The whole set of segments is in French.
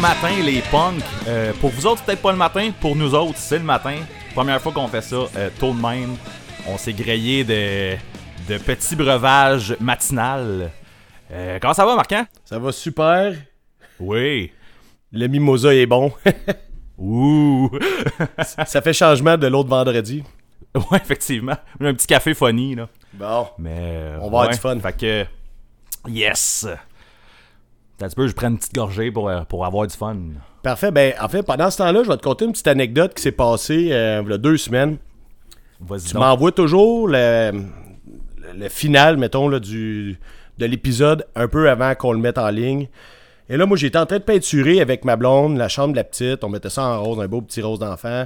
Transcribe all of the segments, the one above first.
matin les punks. Euh, pour vous autres, peut-être pas le matin. Pour nous autres, c'est le matin. Première fois qu'on fait ça, euh, tôt de même. On s'est grillé de, de petits breuvages matinal. Euh, comment ça va, Marquant? Ça va super. Oui. Le mimosa est bon. Ouh. ça fait changement de l'autre vendredi. ouais, effectivement. Un petit café funny, là. Bon. Mais. euh, On va avoir ouais. du fun. Fait que. Yes! T'as peu, je prends une petite gorgée pour, euh, pour avoir du fun. Parfait. Ben, en fait, pendant ce temps-là, je vais te conter une petite anecdote qui s'est passée euh, il y a deux semaines. Tu m'envoies toujours le, le, le final, mettons, là, du, de l'épisode un peu avant qu'on le mette en ligne. Et là, moi, j'étais en train de peinturer avec ma blonde, la chambre de la petite. On mettait ça en rose, un beau petit rose d'enfant.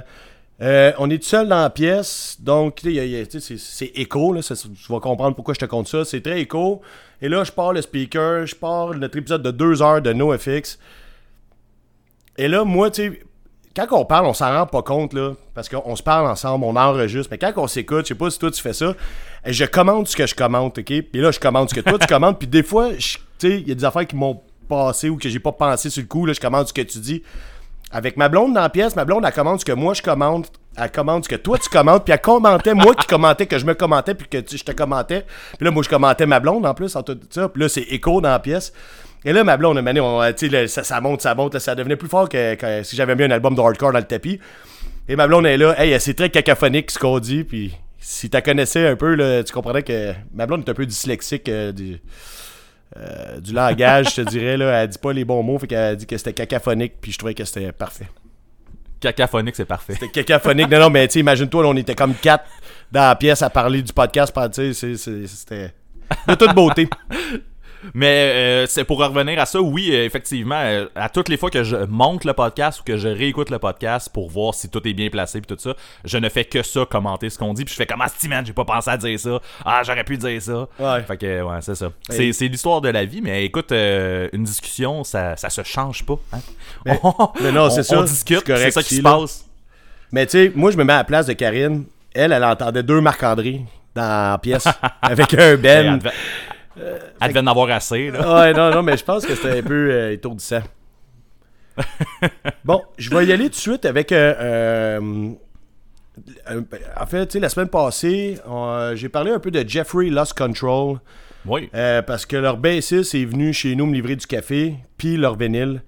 Euh, on est tout seul dans la pièce, donc c'est écho, là, tu vas comprendre pourquoi je te compte ça. C'est très écho. Et là, je pars le speaker, je pars notre épisode de deux heures de NoFX. Et là, moi, tu sais, quand on parle, on s'en rend pas compte, là, parce qu'on se parle ensemble, on enregistre, mais quand on s'écoute, je sais pas si toi tu fais ça, je commente ce que je commente, ok? Puis là, je commente ce que toi tu commentes, puis des fois, tu sais, il y a des affaires qui m'ont passé ou que j'ai pas pensé sur le coup, là, je commente ce que tu dis. Avec ma blonde dans la pièce, ma blonde, elle commande ce que moi je commente, elle commande ce que toi tu commentes, puis elle commentait moi qui commentais, que je me commentais, puis que tu- je te commentais. Puis là, moi, je commentais ma blonde en plus, en tout ça. Puis là, c'est écho dans la pièce. Et là, ma blonde, mané, on, là, ça, ça monte, ça monte, là, ça devenait plus fort que, si j'avais mis un album de hardcore dans le tapis. Et ma blonde est là, hey, c'est très cacophonique ce qu'on dit, puis si tu connaissais un peu, là, tu comprendrais que ma blonde est un peu dyslexique euh, du, euh, du langage, je te dirais, là, elle dit pas les bons mots, fait qu'elle dit que c'était cacophonique, puis je trouvais que c'était parfait. Cacaphonique, c'est parfait. C'était cacophonique, non, non, mais tu imagine-toi, là, on était comme quatre dans la pièce à parler du podcast, c'était de toute beauté. Mais euh, c'est pour revenir à ça, oui, euh, effectivement, euh, à toutes les fois que je monte le podcast ou que je réécoute le podcast pour voir si tout est bien placé puis tout ça, je ne fais que ça, commenter ce qu'on dit, puis je fais comme ah man, j'ai pas pensé à dire ça, ah j'aurais pu dire ça. Ouais. Fait que ouais, c'est ça. Ouais. C'est, l'histoire de la vie, mais écoute, euh, une discussion, ça, ça se change pas. Hein? Mais- On- mais non, c'est ça, On discute, c'est ça qui se passe. Mais tu sais, moi, je me mets à la place de Karine. Elle, elle entendait deux Marc-André dans la pièce avec un Ben. Devait, elle devait en avoir assez. Là. Ouais, non, non, mais je pense que c'était un peu euh, étourdissant. bon, je vais y aller tout de suite avec. euh, euh, euh, en fait, tu sais, la semaine passée, j'ai parlé un peu de Jeffrey Lost Control. Oui. Euh, parce que leur bassiste est venu chez nous me livrer du café, puis leur vinyle.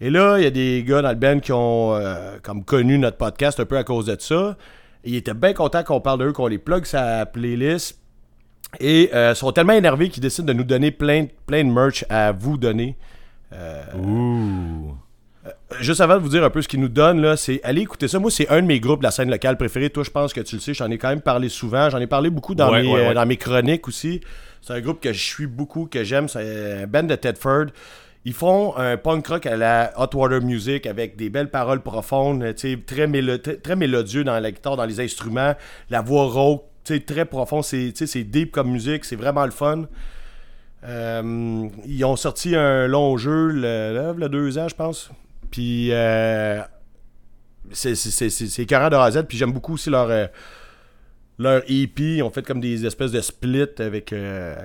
Et là, il y a des gars dans le band qui ont euh, comme connu notre podcast un peu à cause de ça. Ils étaient bien contents qu'on parle d'eux, qu'on les plug sa playlist. Et euh, sont tellement énervés qu'ils décident de nous donner plein, plein de merch à vous donner. Ouh. Juste avant de vous dire un peu ce qu'ils nous donnent, là, c'est allez écouter ça. Moi, c'est un de mes groupes de la scène locale préférée. Toi, je pense que tu le sais, j'en ai quand même parlé souvent. J'en ai parlé beaucoup dans, Ouais, mes, ouais, euh, ouais. dans mes chroniques aussi. C'est un groupe que je suis beaucoup, que j'aime. C'est un band de Tedford. Ils font un punk rock à la Hot Water Music avec des belles paroles profondes, très, mélo- très, mélodieux dans la guitare, dans les instruments, la voix rauque, très profond. C'est c'est deep comme musique, c'est vraiment le fun. Euh, ils ont sorti un long jeu le, le- deux ans, je pense. Puis euh, c'est c'est- c'est- c'est- c'est écœurant de A. Puis j'aime beaucoup aussi leur, euh, leur EP. Ils ont fait comme des espèces de splits avec,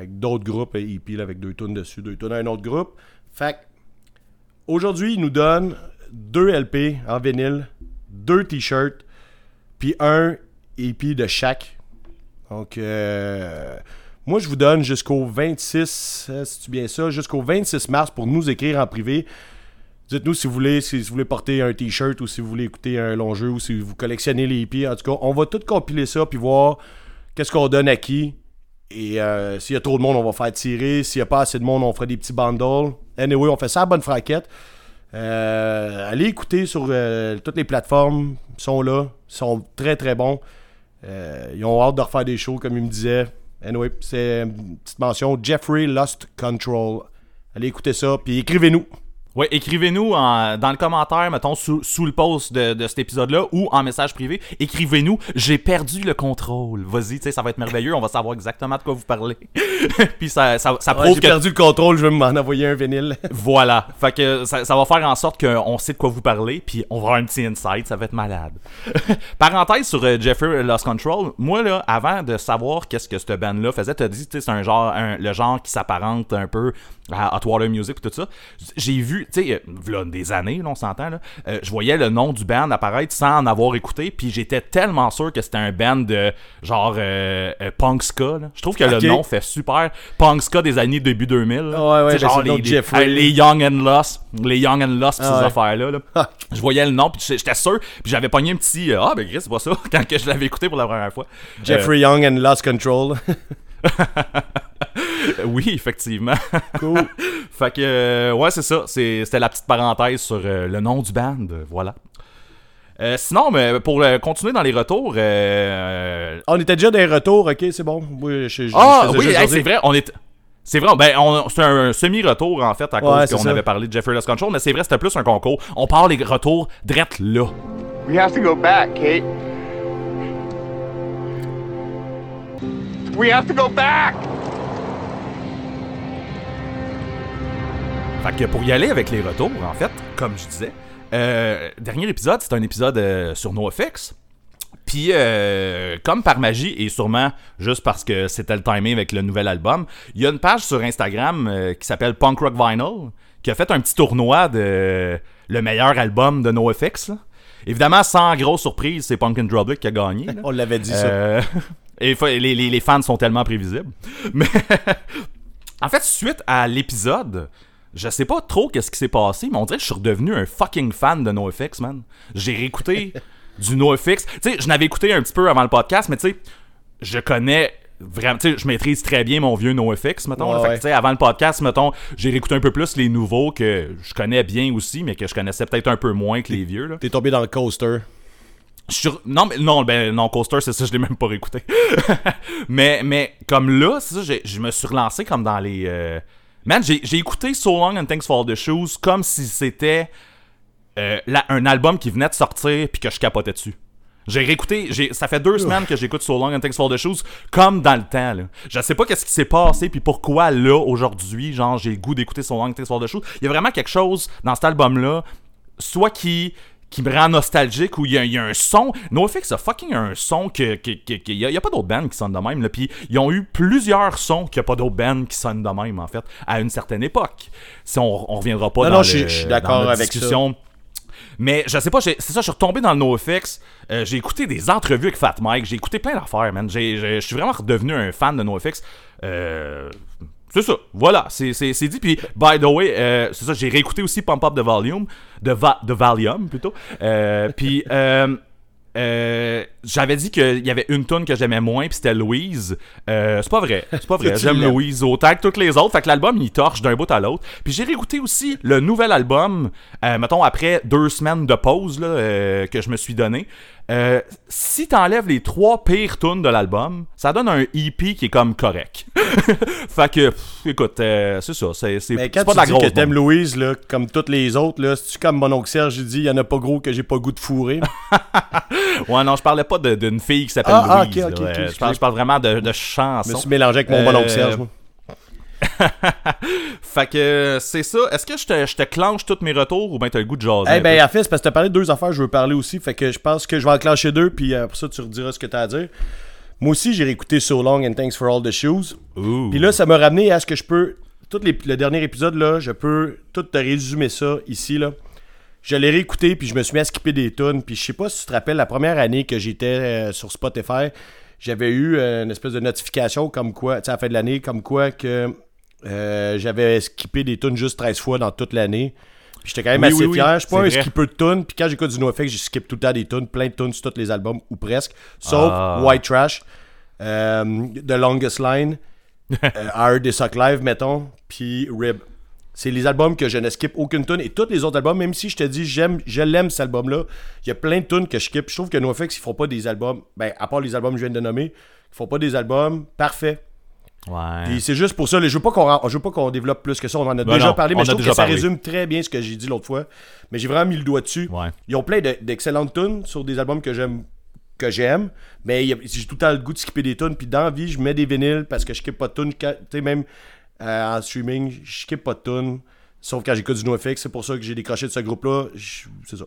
d'autres groupes EP là, avec deux tonnes dessus, deux tonnes à un autre groupe. Fait aujourd'hui, ils nous donnent deux LP en vinyle, deux t-shirts, puis un EP de chaque. Donc, euh, moi, je vous donne jusqu'au 26, euh, c'est bien ça, jusqu'au 26 mars pour nous écrire en privé. Dites-nous si vous voulez, si vous voulez porter un t-shirt ou si vous voulez écouter un long jeu ou si vous collectionnez les EP. En tout cas, on va tout compiler ça puis voir qu'est-ce qu'on donne à qui. Et euh, s'il y a trop de monde, on va faire tirer. S'il n'y a pas assez de monde, on fera des petits bundles. Anyway, on fait ça à bonne fraquette. Euh, allez écouter sur toutes les plateformes. Ils sont là. Ils sont très très bons. Euh, ils ont hâte de refaire des shows, comme ils me disaient. Anyway, c'est une petite mention. Jeffrey Lost Control. Allez écouter ça, puis écrivez-nous. Ouais, écrivez-nous dans le commentaire, mettons, sous, sous le post de, de cet épisode-là ou en message privé. Écrivez-nous, j'ai perdu le contrôle. Vas-y, tu sais, ça va être merveilleux, on va savoir exactement de quoi vous parlez. Puis ça, ça, ça Ouais, prouve J'ai que. perdu le contrôle, je vais m'en envoyer un vinyle. Voilà. Fait que ça, ça va faire en sorte qu'on sait de quoi vous parlez, puis on va avoir un petit insight, ça va être malade. Parenthèse sur euh, Jeffrey Lost Control, moi là, avant de savoir qu'est-ce que cette band-là faisait, t'as dit, tu sais, c'est un genre, un- le genre qui s'apparente un peu à Hot Water Music et tout ça. J'ai vu tu sais, euh, des années, là, on s'entend, là, euh, je voyais le nom du band apparaître sans en avoir écouté, puis j'étais tellement sûr que c'était un band de genre euh, euh, punk ska. Je trouve que le nom fait super punk ska des années début 2000. là. Ouais, ouais, ben, genre les, Young and Lost, les Young and Lost, pis Ah ces ouais. affaires-là. là. Ah. Je voyais le nom, puis j'étais sûr, puis j'avais pogné un petit euh, ah ben Chris, c'est pas ça quand que je l'avais écouté pour la première fois. Jeffrey Young and Lost Control. Oui, effectivement. cool. Fait que, euh, ouais, c'est ça. C'était la petite parenthèse sur euh, le nom du band. Voilà. Euh, sinon, mais pour euh, continuer dans les retours. euh, On était déjà dans les retours, ok, c'est bon. Oui, je, je- ah, je oui, hey, c'est vrai, on est. C'est vrai, ben, c'est un semi-retour en fait à Ouais, cause qu'on avait parlé de Jeffrey Lost Control, mais c'est vrai, c'était plus un concours. On parle les retours drette là. We have to go back, Kate. We have to go back! Fait que pour y aller avec les retours, en fait, comme je disais, euh, dernier épisode, c'est un épisode euh, sur NoFX. Puis, euh, comme par magie, et sûrement juste parce que c'était le timing avec le nouvel album, il y a une page sur Instagram qui s'appelle Punk Rock Vinyl, qui a fait un petit tournoi de le meilleur album de NoFX. là. Évidemment, sans grosse surprise, c'est Punk and qui a gagné. là. On l'avait dit ça. Et fa- les, les- les fans sont tellement prévisibles. Mais en fait, suite à l'épisode, je sais pas trop qu'est-ce qui s'est passé, mais on dirait que je suis redevenu un fucking fan de NoFX, man. J'ai réécouté du NoFX. Tu sais, je n'avais écouté un petit peu avant le podcast, mais tu sais, je connais vraiment, tu sais, je maîtrise très bien mon vieux NoFX, mettons. Ouais, là. Fait que, ouais. tu sais, avant le podcast, mettons, j'ai réécouté un peu plus les nouveaux que je connais bien aussi, mais que je connaissais peut-être un peu moins que les vieux, là. T'es tombé dans le coaster. Sur- Non, mais non, ben non, Coaster, c'est ça, je l'ai même pas réécouté. mais, mais comme là, c'est ça, je me suis relancé comme dans les. euh, Man, j'ai écouté So Long and Thanks for the Shoes comme si c'était euh, un album qui venait de sortir puis que je capotais dessus. J'ai réécouté, ça fait deux semaines que j'écoute So Long and Thanks for the Shoes comme dans le temps. Là. Je sais pas qu'est-ce qui s'est passé puis pourquoi là aujourd'hui, genre j'ai le goût d'écouter So Long and Thanks for the Shoes. Il y a vraiment quelque chose dans cet album-là, soit qui qui me rend nostalgique ou il y, a- il y a un son. NoFX a fucking un son que. il y, a, pas d'autres bands qui sonnent de même. Là. Puis ils ont eu plusieurs sons qu'il n'y a pas d'autres bands qui sonnent de même, en fait, à une certaine époque. Si on, on reviendra pas Non, dans, non, je suis- d'accord avec ça. discussion. Mais je sais pas, c'est ça, je suis retombé dans le NoFX. Euh, j'ai écouté des entrevues avec Fat Mike, j'ai écouté plein d'affaires, man. Je suis vraiment redevenu un fan de NoFX. Euh, c'est ça, voilà, c'est dit. Puis, by the way, euh, c'est ça, j'ai réécouté aussi Pump Up the Volume, de, va de Valium plutôt. Euh, puis, euh, euh, j'avais dit qu'il y avait une tune que j'aimais moins, puis c'était Louise. Euh, c'est pas vrai, c'est pas vrai. J'aime. Louise autant que toutes les autres. Fait que l'album, il torche d'un bout à l'autre. Puis j'ai réécouté aussi le nouvel album, mettons, après deux semaines de pause là, que je me suis donné. Euh, si t'enlèves les trois pires tunes de l'album, ça donne un EP qui est comme correct. fait que, pff, écoute, euh, c'est ça. C'est c'est- Mais c'est quand pas tu de la dis grosse que t'aimes. Louise, là, comme toutes les autres, là, c'est-tu comme mon oncle Serge, il dit, il y en a pas gros que j'ai pas goût de fourrer? Ouais, non, je parlais pas de- d'une fille qui s'appelle Ah, ah, Louise. ok, ok, là. ok, Euh, je, parle, je parle vraiment de, de Je me suis mélangé avec mon bon oncle Euh, Serge, moi. fait que euh, c'est ça. Est-ce que je te, je te clenche tous mes retours ou bien t'as le goût de jaser? Eh un ben, en fait, c'est parce que t'as parlé de deux affaires, je veux parler aussi. Fait que je pense que je vais enclencher deux, puis euh, après ça, tu rediras ce que t'as à dire. Moi aussi, j'ai réécouté So Long and Thanks for All the Shoes. Ouh. Puis là, ça m'a ramené à ce que je peux. Tout les- le dernier épisode, là, je peux tout te résumer ça ici, là. Je l'ai réécouté, puis je me suis mis à skipper des tunes. Puis je sais pas si tu te rappelles, la première année que j'étais euh, sur Spotify, j'avais eu euh, une espèce de notification comme quoi, tu sais, à la fin de l'année, comme quoi que euh, j'avais skippé des tunes juste 13 fois dans toute l'année. Puis j'étais quand même Oui, assez oui, fier. Je suis pas un skipper de tunes. Puis quand j'écoute du NoFX, je skip tout le temps des tunes, plein de tunes sur tous les albums, ou presque. Sauf Ah. White Trash, euh, The Longest Line, euh, Suck Live, mettons, puis Rib. C'est les albums que je ne skip aucune tune. Et tous les autres albums, même si je te dis, j'aime, je l'aime cet album-là, il y a plein de tunes que je skip. Je trouve que NoFX, ils font pas des albums, ben, à part les albums que je viens de nommer, ils font pas des albums parfaits. Ouais. Puis c'est juste pour ça, je veux pas qu'on je veux pas qu'on développe plus que ça, on en a Ben déjà non, parlé, mais je trouve que ça résume très bien ce que j'ai dit l'autre fois. Mais j'ai vraiment mis le doigt dessus. Ouais. Ils ont plein de- d'excellentes tunes sur des albums que j'aime que j'aime, mais j'ai tout le temps le goût de skipper des tunes, puis dans la vie, je mets des vinyles parce que je skip pas de tunes, tu sais même euh, en streaming, je skip pas de tunes, sauf quand j'écoute du NoFX, c'est pour ça que j'ai décroché de ce groupe-là, c'est ça.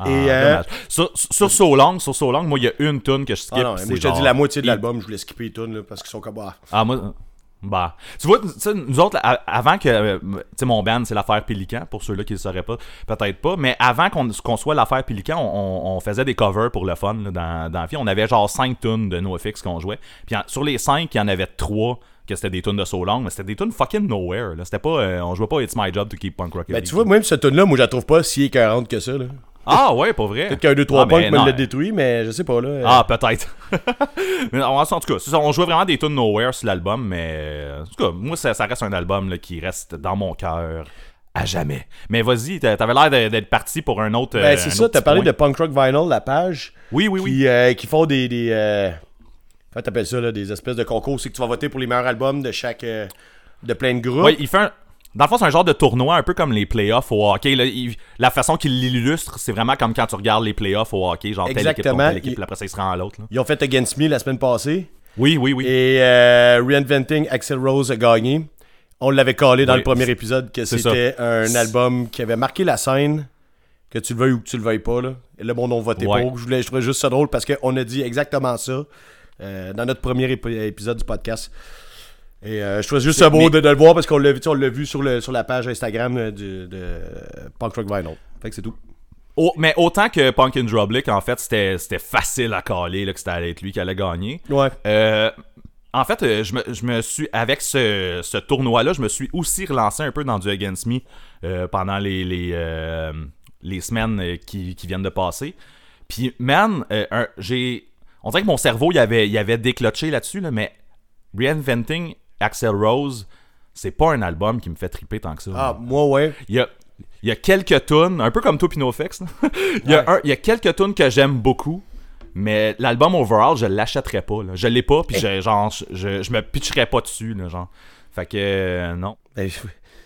Ah, Et, euh. Sur, sur So Long, sur So Long, moi, il y a une tune que je skip. Ah non, c'est moi je te genre- dis la moitié de l'album, je voulais skipper les tunes là, parce qu'ils sont comme ah. Ah, moi, Bah, tu vois, nous autres, avant que, euh, tu sais, mon band, c'est l'affaire Pélican, pour ceux-là qui ne le sauraient pas, peut-être pas, mais avant qu'on soit l'affaire Pélican, on, faisait des covers pour le fun, là, dans, dans la vie. On avait genre 5 tunes de NoFX qu'on jouait. Puis en- sur les 5, il y en avait 3 que c'était des tunes de So Long, mais c'était des tunes fucking nowhere, là. C'était pas, euh, on jouait pas It's My Job to Keep Punk Rock. Ben, tu vois, même cette tune là moi, je la trouve pas si écœurante que ça, là. Ah ouais, pas vrai. Peut-être qu'un 2-3 Ah, punk me l'a détruit, mais je sais pas, là. Ah, peut-être. mais en, en tout cas, on jouait vraiment des tunes nowhere sur l'album, mais en tout cas, moi, ça, ça reste un album là, qui reste dans mon cœur à jamais. Mais vas-y, t'a- t'avais l'air d'être parti pour un autre. Ben, euh, c'est ça, t'as parlé point. de Punk Rock Vinyl, la page. Oui, oui, oui. qui, euh, qui font des. des euh, t'appelles ça, là, des espèces de concours. C'est que tu vas voter pour les meilleurs albums de chaque. euh, de plein de groupes. Ouais, il fait un. Dans le fond, c'est un genre de tournoi, un peu comme les playoffs au hockey. là. Il- la façon qu'il l'illustre, c'est vraiment comme quand tu regardes les playoffs au hockey, genre telle équipe contre Exactement. telle équipe, Il- après ça, il se rend à l'autre. Ils ont fait Against Me la semaine passée. Oui, oui, oui. Et euh, Reinventing Axel Rose a gagné. On l'avait collé dans Oui, le premier épisode que c'était un album qui avait marqué la scène, que tu le veuilles ou que tu le veuilles pas. Là. Et le monde a voté Ouais. pour. Je, voulais, je trouvais juste ça drôle parce qu'on a dit exactement ça euh, dans notre premier ép- épisode du podcast. Et euh, je trouvais juste beau mais- de, de le voir parce qu'on l'a vu, tu sais, on l'a vu sur, le, sur la page Instagram euh, du- de Punk Rock Vinyl. Fait que c'est tout. Mais autant que Punk and Drublick, en fait, c'était facile à caler là, que c'était allait être lui qui allait gagner. Ouais. Euh, en fait, je me, je me suis, avec ce, ce tournoi-là, je me suis aussi relancé un peu dans du Against Me euh, pendant les, les, les semaines qui, qui viennent de passer. Puis, man, j'ai. On dirait que mon cerveau, il avait, il avait décloché là-dessus, là, mais Reinventing Axel Rose, c'est pas un album qui me fait triper tant que ça. Ah, moi, ouais. Il y a, il y a quelques tunes, un peu comme toi Pinofex. il, y a Ouais. un- il y a quelques tunes que j'aime beaucoup, mais l'album overall, je l'achèterais pas. Là. Je l'ai pas, puis je, genre, je, je, me pitcherais pas dessus. Là, genre. Fait que euh, non. Ben,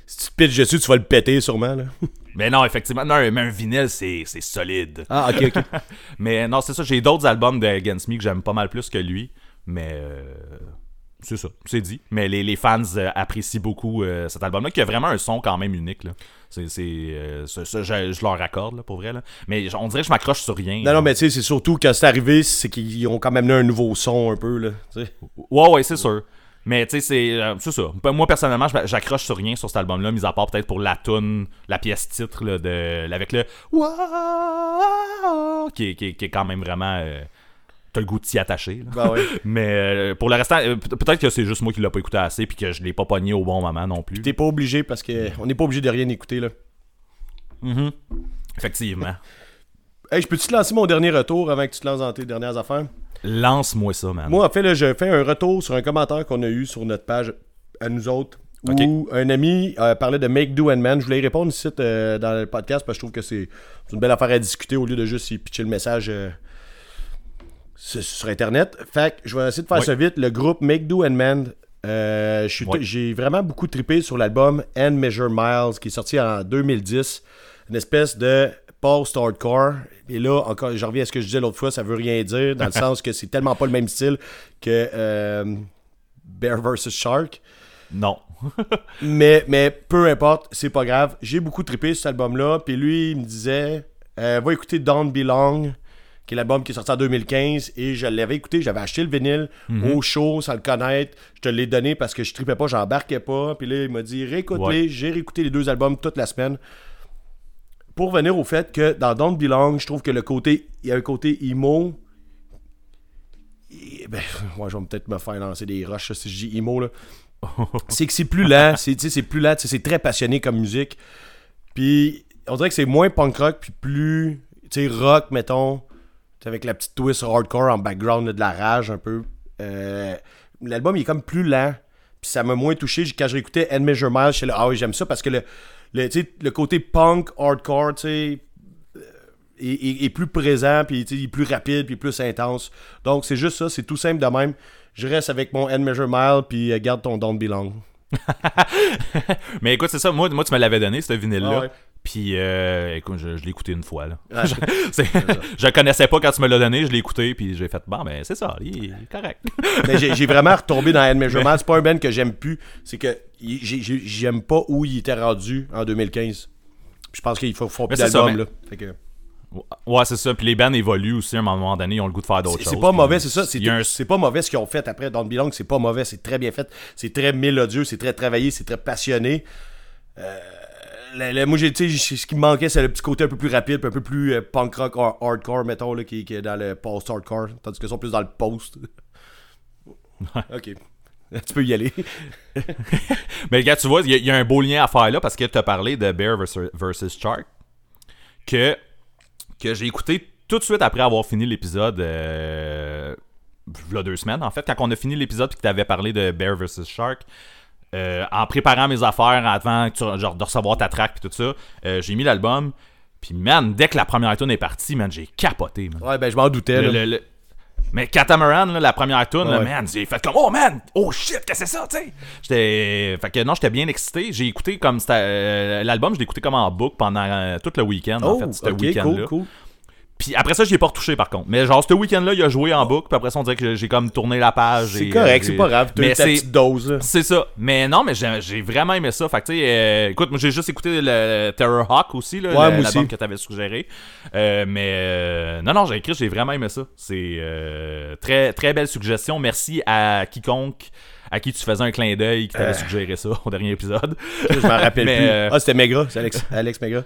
si tu te pitches dessus, tu vas le péter sûrement. Là. Mais non, effectivement, non, mais un vinyle, c'est c'est solide. Ah, ok, ok. Mais non, c'est ça, j'ai d'autres albums de Against Me que j'aime pas mal plus que lui, mais euh, c'est ça, c'est dit. Mais les, les fans euh, apprécient beaucoup euh, cet album-là, qui a vraiment un son quand même unique. Là. C'est, c'est, euh, je, je leur accorde, là, pour vrai. Là. Mais on dirait que je m'accroche sur rien. Non, non, mais tu sais, c'est surtout quand c'est arrivé, c'est qu'ils ont quand même un nouveau son un peu, là. Ouais, ouais, c'est sûr. Mais tu sais, c'est, euh, c'est ça. Moi, personnellement, j'accroche sur rien sur cet album-là, mis à part peut-être pour la tune, la pièce titre, là, de, avec le Wow qui, est- qui, qui est quand même vraiment. euh, T'as le goût de t'y attacher. là. Ben. Mais euh, pour le restant, euh, peut- peut-être que c'est juste moi qui l'ai pas écouté assez puis que je l'ai pas pogné au bon moment non plus. T'es pas obligé parce que on n'est pas obligé de rien écouter, là. Mhm. Effectivement. Hey, je peux-tu te lancer mon dernier retour avant que tu te lances dans tes dernières affaires? Lance-moi ça, man. Moi, en fait, là, je fais un retour sur un commentaire qu'on a eu sur notre page à nous autres. Où un ami euh, parlait de Make Do and Man. Je voulais y répondre ici dans le podcast parce que je trouve que c'est une belle affaire à discuter au lieu de juste y pitcher le message sur, sur Internet. Fait que je vais essayer de faire Oui. ça vite. Le groupe Make Do and Man, euh, Oui. j'ai vraiment beaucoup trippé sur l'album And Measure Miles qui est sorti en 2010. Une espèce de post-hardcore. Et là, encore, je reviens à ce que je disais l'autre fois, ça veut rien dire, dans le sens que c'est tellement pas le même style que euh, Bear vs. Shark. Non. Mais, mais peu importe, c'est pas grave. J'ai beaucoup trippé sur cet album-là. Puis lui, il me disait euh, Va écouter Don't Belong, qui est l'album qui est sorti en 2015. Et je l'avais écouté, j'avais acheté le vinyle au show sans le connaître. Je te l'ai donné parce que je trippais pas, j'embarquais pas. Puis là, il m'a dit Réécoute-les. Ouais. J'ai réécouté les deux albums toute la semaine. Pour venir au fait que dans Don't Belong, je trouve que le côté. Il y a un côté emo. Ben, moi, je vais peut-être me faire lancer des roches si je dis emo là c'est que c'est plus lent, c'est plus lent, c'est très passionné comme musique. Puis on dirait que c'est moins punk rock puis plus rock mettons, avec la petite twist hardcore en background de la rage un peu. Euh, l'album il est comme plus lent, puis ça m'a moins touché quand je réécoutais End Measure Miles, j'étais là ah oui, j'aime ça parce que le le, le côté punk hardcore, tu sais euh, est, est- est plus présent, puis il est plus rapide, puis plus intense. Donc c'est juste ça, c'est tout simple de même. Je reste avec mon End Measure Mile, puis euh, garde ton Don't Belong. Mais écoute, c'est ça. Moi, moi tu me l'avais donné, ce vinyle-là. Ah ouais. Puis, euh, écoute, je, je l'ai écouté une fois. Là. Ah, je, connaissais pas quand tu me l'as donné, je l'ai écouté, puis j'ai fait, bon, ben, c'est ça, il est correct. Mais j'ai vraiment retombé dans End Measure Mile. C'est pas un band que j'aime plus. C'est que j'aime pas où il était rendu en 2015. Puis Je pense qu'il faut, faut plus Mais c'est ça, d'album, mais- là. Fait que... Ouais, c'est ça. Puis les bands évoluent aussi à un moment donné, ils ont le goût de faire d'autres choses. c'est pas mauvais, c'est ça. Un- c'est pas mauvais ce qu'ils ont fait après Don't Belong. C'est pas mauvais, c'est très bien fait. C'est très mélodieux, c'est très travaillé, c'est très passionné. Euh, moi, j'ai, tu sais, ce qui me manquait, c'est le petit côté un peu plus rapide, un peu plus euh, punk rock or- hardcore, mettons, là, qui, qui est dans le post-hardcore. Tandis que sont plus dans le post. ok. Tu peux y aller. Mais regarde, tu vois, il y, a- il y a un beau lien à faire là parce que tu as parlé de Bear versus, versus Shark que, que j'ai écouté tout de suite après avoir fini l'épisode. Euh, deux semaines, en fait, quand on a fini l'épisode et que tu avais parlé de Bear versus Shark. Euh, en préparant mes affaires avant que tu- genre, de recevoir ta track et tout ça, euh, j'ai mis l'album. Puis, man, dès que la première tune est partie, man, j'ai capoté, man. Ouais, ben, je m'en doutais. Le- là. le- le- Mais Catamaran, là, la première tune, là, man, j'ai fait comme Oh man, oh shit, qu'est-ce que c'est ça, tu sais. J'étais. Fait que non, j'étais bien excité. J'ai écouté comme c'était. euh, L'album, je l'ai écouté comme en book pendant tout le week-end, en Oh, fait, ok, week-end-là. cool, cool. Puis après ça, j'y ai pas retouché par contre. Mais genre, ce week-end-là, il a joué en book, puis après ça, on dirait que j'ai comme tourné la page. C'est correct, euh, c'est j'ai- pas grave. T'as eu Mais ta c'est. petite dose. C'est ça. Mais non, mais j'ai j'ai vraiment aimé ça. Fait que, tu sais, euh, écoute, moi, j'ai juste écouté le Terror Hawk aussi, là, Ouais, l'album aussi. que t'avais suggéré. Euh, mais euh, non, non, j'ai écrit, j'ai vraiment aimé ça. C'est très, très belle suggestion. Merci à quiconque à qui tu faisais un clin d'œil qui t'avait suggéré ça au dernier épisode. Je m'en rappelle Mais, plus. Ah, c'était Megra, c'est Alex, Alex Megra.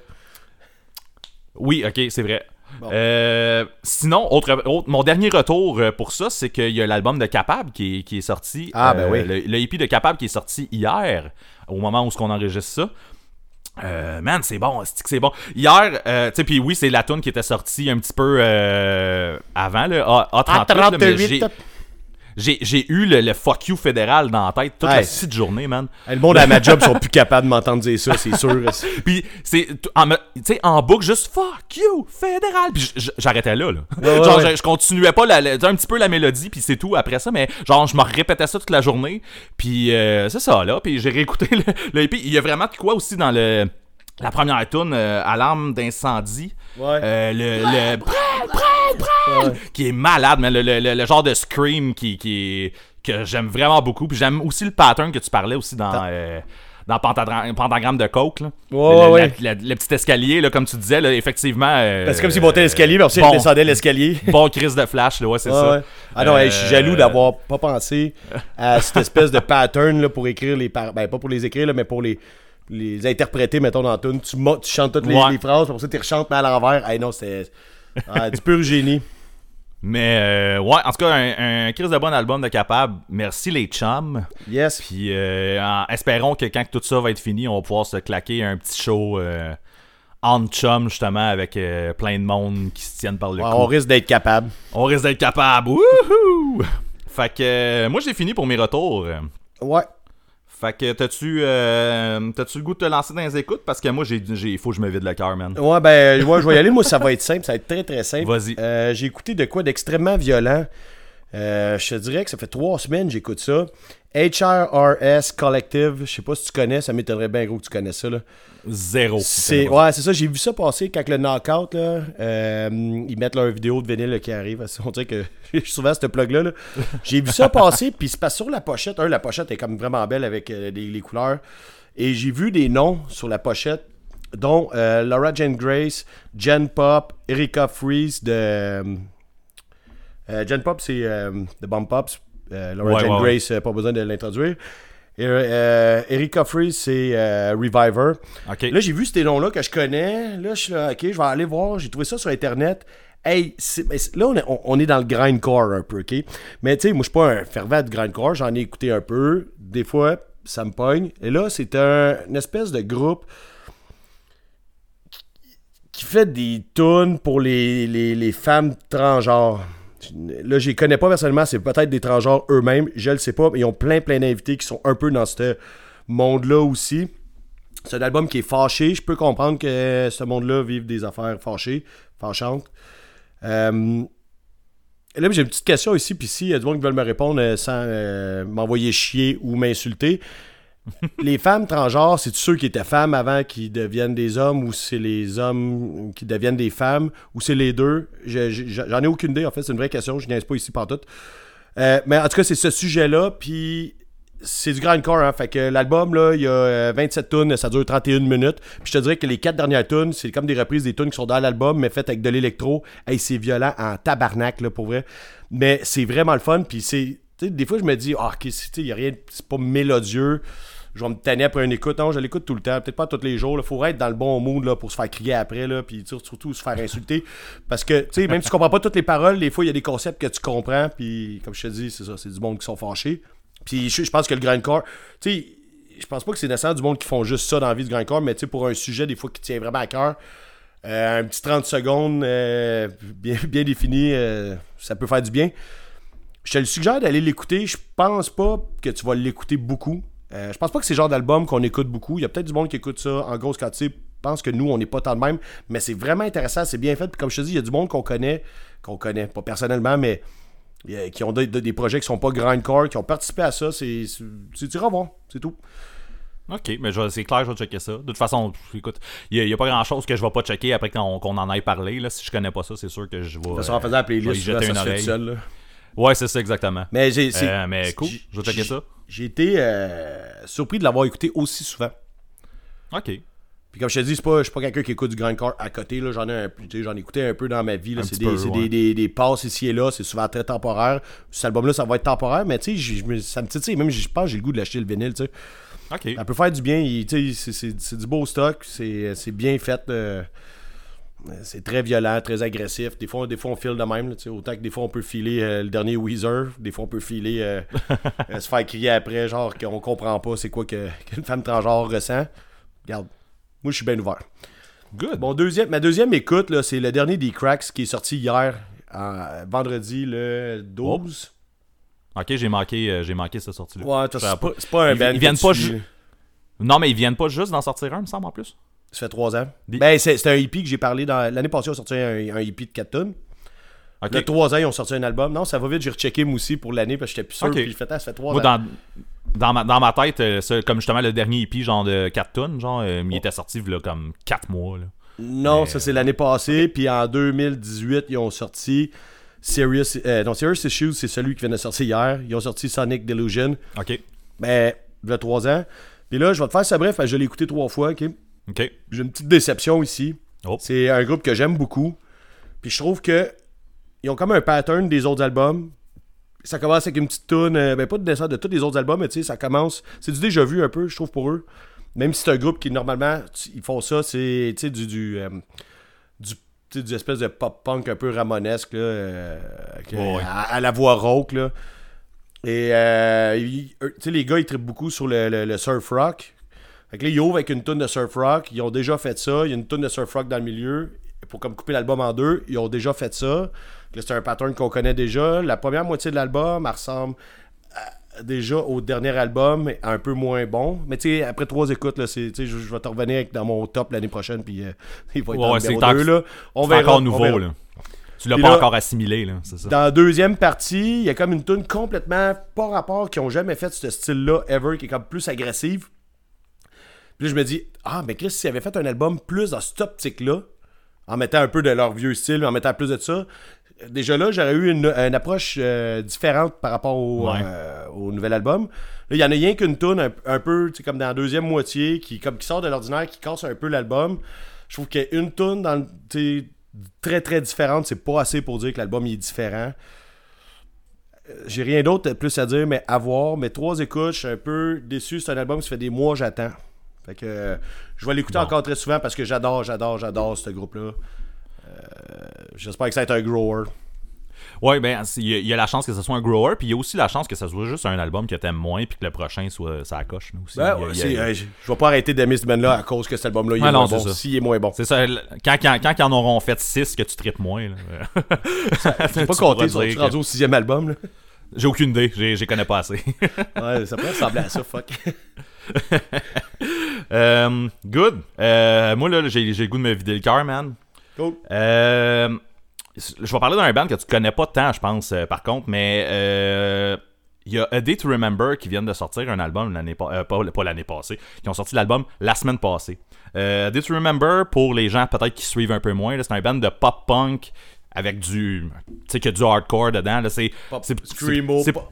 Oui, ok, c'est vrai. Bon. Euh, sinon, autre, autre- mon dernier retour euh, pour ça, c'est qu'il y a l'album de Capable qui est, qui est sorti. Ah, ben oui. Le, le EP de Capable qui est sorti hier, au moment où on enregistre ça. Euh, man, c'est bon, c'est que c'est bon? Hier, euh, tu sais, puis oui, c'est la tune qui était sortie un petit peu euh, avant, le A- A38, là, mais j'ai- j'ai j'ai eu le, le fuck you fédéral dans la tête toute la site journée, man. Hey, Le monde à ma job sont plus capables de m'entendre dire ça, c'est sûr. Puis c'est tu sais en boucle juste fuck you fédéral. Puis j'arrêtais là là. Ouais, ouais, genre ouais. Je, je continuais pas la, la- un petit peu la mélodie puis c'est tout après ça mais genre je me répétais ça toute la journée. Puis euh, c'est ça là, puis j'ai réécouté le, le EP. il y a vraiment de quoi aussi dans le la première tune euh, alarme d'incendie. Ouais. Euh, le le prêle, prêle, prêle, qui est malade mais le, le- le- le genre de scream qui qui que j'aime vraiment beaucoup. Puis j'aime aussi le pattern que tu parlais aussi dans euh, dans Pentagram, Pentagramme de Coke. Là. Ouais, le, ouais, la- ouais. la- le petit escalier, là, comme tu disais, là, effectivement. euh, Ben, c'est comme s'ils montaient l'escalier, mais ensuite bon. ils descendaient l'escalier. Bon crise de flash, là, ouais, c'est Ouais, ça. ouais. Ah non, hey, je suis jaloux Euh, d'avoir pas pensé à cette espèce de pattern là, pour écrire les par... ben pas pour les écrire là, mais pour les les interpréter mettons dans tune. Tu, tu chantes toutes les, Ouais. les phrases, pour ça tu rechantes mais à l'envers. Hey non, c'est ah, du pur génie. Mais euh, ouais, en tout cas, un, un crise de bon album de Capable. Merci les chums. Yes. Puis euh, en- espérons que quand tout ça va être fini, on va pouvoir se claquer un petit show euh, en chum, justement, avec euh, plein de monde qui se tiennent par le Ouais, cou. on risque d'être capable. On risque d'être capable. Wouhou! Fait que moi j'ai fini pour mes retours. Ouais. Fait que t'as-tu euh, t'as-tu le goût de te lancer dans les écoutes? Parce que moi j'ai il faut que je me vide le cœur, man. Ouais, ben, ouais, je vais y aller. Moi, ça va être simple. Ça va être très, très simple. Vas-y. Euh, j'ai écouté de quoi d'extrêmement violent. Euh, je te dirais que ça fait trois semaines que j'écoute ça. HRRS Collective. Je sais pas si tu connais. Ça m'étonnerait bien gros que tu connaisses ça. Là. Zéro. C'est, ouais, c'est ça. J'ai vu ça passer quand le knockout, là, euh, ils mettent leur vidéo de vinyle qui arrive. On dirait que je suis souvent à ce plug-là. là. J'ai vu ça passer, puis c'est pas sur la pochette. Un, la pochette est comme vraiment belle avec euh, les, les couleurs. Et j'ai vu des noms sur la pochette, dont euh, Laura Jane Grace, Jen Pop, Erika Freeze de. Euh, Jen Pop, c'est euh, de Bomb Pops. Euh, Laura Ouais, Jane ouais. Grace, pas besoin de l'introduire. Et, euh, Erika Freeze, c'est euh, Reviver. Là, j'ai vu ces noms-là que je connais. Là, je suis là, ok, je vais aller voir. J'ai trouvé ça sur Internet. Hey, là, on est, on- on est dans le grindcore un peu, ok? Mais tu sais, moi, je suis pas un fervent de grindcore. J'en ai écouté un peu. Des fois, ça me pogne. Et là, c'est un, une espèce de groupe qui- qui fait des tunes pour les, les, les femmes transgenres. Là, je les connais pas personnellement, c'est peut-être des transgenres eux-mêmes, je le sais pas, mais ils ont plein plein d'invités qui sont un peu dans ce monde-là aussi. C'est un album qui est fâché, je peux comprendre que ce monde-là vive des affaires fâchées, fâchantes. Euh, Là, j'ai une petite question ici, puis s'il y a du monde qui veulent me répondre euh, sans euh, m'envoyer chier ou m'insulter. Les femmes transgenres, c'est ceux qui étaient femmes avant qui deviennent des hommes ou c'est les hommes qui deviennent des femmes ou c'est les deux? Je- je- J'en ai aucune idée, en fait, c'est une vraie question, je n'y pas ici partout. Euh, mais en tout cas, c'est ce sujet-là, puis c'est du grindcore, hein. Fait que l'album, là, il y a euh, 27 tunes, ça dure 31 minutes. Puis je te dirais que les quatre dernières tunes, c'est comme des reprises des tunes qui sont dans l'album, mais faites avec de l'électro. Hey, c'est violent en tabarnak, pour vrai. Mais c'est vraiment le fun. Puis c'est. Des fois, je me dis, ah, sais, il y a rien. C'est pas mélodieux. Je vais me tanner après une écoute. Non, je l'écoute tout le temps. Peut-être pas tous les jours. Il faut être dans le bon mood là, pour se faire crier après. Là, puis surtout se faire insulter. Parce que, tu sais, même si tu comprends pas toutes les paroles, des fois, il y a des concepts que tu comprends. Puis, comme je te dis, c'est ça. C'est du monde qui sont fâchés. Puis, je, je pense que le grindcore, tu sais, je pense pas que c'est nécessaire du monde qui font juste ça dans la vie du grindcore. Mais tu sais, pour un sujet, des fois, qui tient vraiment à cœur, euh, un petit 30 secondes euh, bien, bien défini, euh, ça peut faire du bien. Je te le suggère d'aller l'écouter. Je pense pas que tu vas l'écouter beaucoup. Euh, je pense pas que c'est le genre d'album qu'on écoute beaucoup. Il y a peut-être du monde qui écoute ça en grosse quantité. Je pense que nous, on n'est pas tant de même. Mais c'est vraiment intéressant, c'est bien fait. Puis comme je te dis, il y a du monde qu'on connaît, qu'on connaît, pas personnellement, mais euh, qui ont des, des projets qui sont pas grindcore, qui ont participé à ça. C'est du revoir, c'est tout. Ok, mais je- c'est clair, je vais checker ça. De toute façon, écoute, il n'y a, pas grand chose que je vais pas checker après qu'on en ait parlé. Là. Si je connais pas ça, c'est sûr que je vais. De toute façon, en faisant la je vais playlist, jeter une tout oreille. seul. Ouais, c'est ça, exactement. Mais, j'ai, Euh, mais cool, je vais checker ça. J'ai été euh, surpris de l'avoir écouté aussi souvent. Ok. Puis comme je te dis, c'est pas, je suis pas quelqu'un qui écoute du grindcore à côté. Là. J'en, ai un, j'en ai écouté un peu dans ma vie. Là. C'est, des, peu, c'est ouais. des, des, des passes ici et là. C'est souvent très temporaire. Cet album-là, ça va être temporaire. Mais tu sais, ça me titille. Même, je pense que j'ai le goût de l'acheter le vinyle. Tu sais. Ok. Ça peut faire du bien. il- c'est, c'est, c'est du beau stock. C'est, c'est bien fait. euh, c'est très violent, très agressif. Des fois, des fois on file de même. là, autant que des fois, on peut filer euh, le dernier Weezer. Des fois, on peut filer euh, euh, se faire crier après, genre qu'on comprend pas c'est quoi que, qu'une femme transgenre ressent. Regarde, moi, je suis bien ouvert. Good. Bon, deuxième, ma deuxième écoute, là, c'est le dernier des Cracks qui est sorti hier, en- vendredi le 12. Ok, j'ai manqué, j'ai manqué cette sortie-là. Ouais, c'est pas, c'est pas un Ils- viennent pas tu. Non, mais ils viennent pas juste d'en sortir un, me semble, en plus. Ça fait trois ans. Des- Ben, c'est, un EP que j'ai parlé dans. L'année passée, ils ont sorti un, un EP de 4 tonnes. Ok. Le 3 ans, ils ont sorti un album. Non, ça va vite, j'ai rechecké moi aussi pour l'année parce que j'étais plus sûr. Ok. Puis fait, ah, ça fait 3 Moi, ans. dans, dans, ma, dans ma tête, euh, ça, comme justement le dernier EP, genre de 4 tonnes, genre, euh, il était sorti là, comme 4 mois. Là. Non, Mais- ça c'est l'année passée. Puis en 2018, ils ont sorti Serious. euh, non, Serious Issues, c'est celui qui vient de sortir hier. Ils ont sorti Sonic Delusion. Ok. Ben, il y a 3 ans. Puis là, je vais te faire ça bref, je l'ai écouté trois fois, ok? J'ai une petite déception ici. Oh. C'est un groupe que j'aime beaucoup. Puis je trouve que ils ont comme un pattern des autres albums. Ça commence avec une petite tune, euh, ben pas de dessin de tous les autres albums, mais tu sais, ça commence. C'est du déjà vu un peu, je trouve, pour eux. Même si c'est un groupe qui, normalement, ils font ça, c'est du. du, euh, du du espèce de pop-punk un peu ramonesque, là, euh, que- à, à la voix rauque, là. Et, euh, les gars, ils trippent beaucoup sur le, le- le surf rock. Fait que là, ils ouvrent avec une tonne de surf rock. Ils ont déjà fait ça. Il y a une tonne de surf rock dans le milieu. Pour comme couper l'album en deux, ils ont déjà fait ça. C'est un pattern qu'on connaît déjà. La première moitié de l'album, elle ressemble à- déjà au dernier album, un peu moins bon. Mais tu sais, après trois écoutes, je, vais te revenir avec- dans mon top l'année prochaine, puis euh, il va être Ouais, numéro deux, là. On C'est verra. encore on nouveau, verra. là. Tu l'as pas là- encore assimilé, là, c'est ça. Dans la deuxième partie, il y a comme une tune complètement pas rapport, qui ont jamais fait ce style-là, ever, qui est comme plus agressive. Puis là, je me dis, ah, mais Chris, s'ils avaient fait un album plus dans cette optique-là, en mettant un peu de leur vieux style, en mettant plus de ça, déjà là, j'aurais eu une, une approche euh, différente par rapport au, Ouais. euh, au nouvel album. Il y en a rien qu'une tune un, un peu, tu sais, comme dans la deuxième moitié, qui, comme, qui sort de l'ordinaire, qui casse un peu l'album. Je trouve qu'il y a une tune dans le- très très différente, c'est pas assez pour dire que l'album est différent. Euh, J'ai rien d'autre plus à dire, mais à voir. Mais trois écoutes, je suis un peu déçu. C'est un album qui fait des mois j'attends. Fait que euh, je vais l'écouter Bon. encore très souvent parce que j'adore, j'adore, j'adore ce groupe-là. Euh, J'espère que ça va être un grower. Ouais, ben, il y, a- il y a la chance que ce soit un grower, puis il y a aussi la chance que ce soit juste un album que t'aimes moins, puis que le prochain soit ça coche. là, aussi. Ben, ouais, a- je vais pas arrêter d'aimer ce band-là à cause que cet album-là il est non, moins bon. ça. S'il est moins bon. C'est ça, quand, quand, quand ils en auront fait 6 que tu tripes moins. Là, vais pas compter, ils sont rendus au sixième album. là? J'ai aucune idée, j'ai connais pas assez. Ouais, ça pourrait ressembler à ça, fuck. Euh, good. Euh, moi, là, j'ai le goût de me vider le cœur, man. Cool. Euh, je vais parler d'un band que tu connais pas tant, je pense, euh, par contre, mais euh, il y a A Day to Remember qui viennent de sortir un album l'année pa- pas, pas l'année passée, qui ont sorti l'album la semaine passée. A Day to Remember, pour les gens peut-être qui suivent un peu moins, c'est un band de pop-punk avec du. Tu sais, qu'il y a du hardcore dedans. C'est. Screamo, c'est- pop-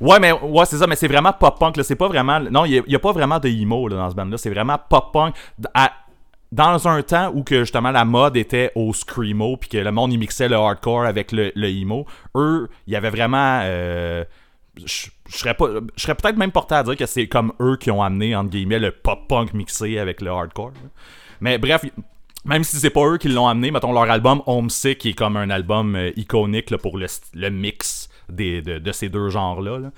Ouais. Mais ouais, c'est ça, mais c'est vraiment pop-punk. là. C'est pas vraiment. Non, il n'y a, pas vraiment de emo là, dans ce band-là. C'est vraiment pop-punk. À- Dans un temps où que justement la mode était au screamo, puis que le monde y mixait le hardcore avec le, le emo, eux, il y avait vraiment. euh, je serais serais peut-être même porté à dire que c'est comme eux qui ont amené entre guillemets le pop punk mixé avec le hardcore mais bref même si c'est pas eux qui l'ont amené mettons leur album Homesick qui est comme un album euh, iconique pour le, le mix de, ces deux genres là,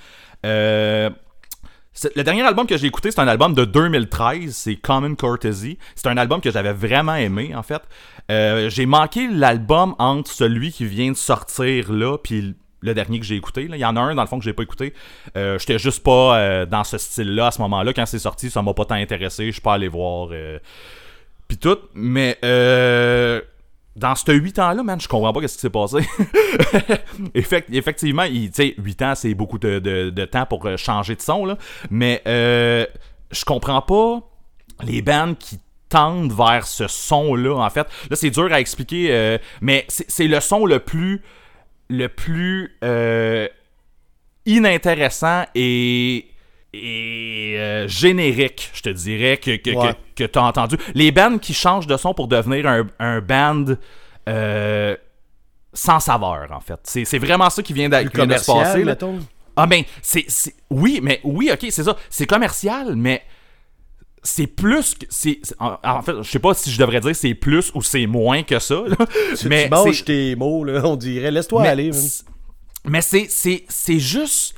le dernier album que j'ai écouté, c'est un album de 2013, c'est Common Courtesy. C'est un album que j'avais vraiment aimé, en fait. Euh, j'ai manqué l'album entre celui qui vient de sortir là, puis le dernier que j'ai écouté. Il y en a un, dans le fond, que j'ai pas écouté. Euh, J'étais juste pas euh, dans ce style-là à ce moment-là. Quand c'est sorti, ça m'a pas tant intéressé. Je suis pas allé voir. euh, puis tout. Mais euh, dans ce 8 ans-là, man, je comprends pas ce qui s'est passé. Effect- effectivement, il- tu sais, 8 ans, c'est beaucoup de, temps pour euh, changer de son, là. Mais euh, je comprends pas les bands qui tendent vers ce son-là, en fait. Là, c'est dur à expliquer, euh, mais c'est le son le plus le plus inintéressant et et euh, générique, je te dirais, que, que, Ouais. que, tu as entendu. Les bands qui changent de son pour devenir un, un band euh, sans saveur, en fait. C'est vraiment ça qui vient, qui vient de se commercial, passer. là. Ah ben, c'est... Oui, mais oui, ok, c'est ça. C'est commercial, mais c'est plus que... c'est En, en fait, je sais pas si je devrais dire c'est plus ou c'est moins que ça, là. Mais tu tes mots, là, on dirait. Laisse-toi aller. Mais c'est, c'est, c'est juste.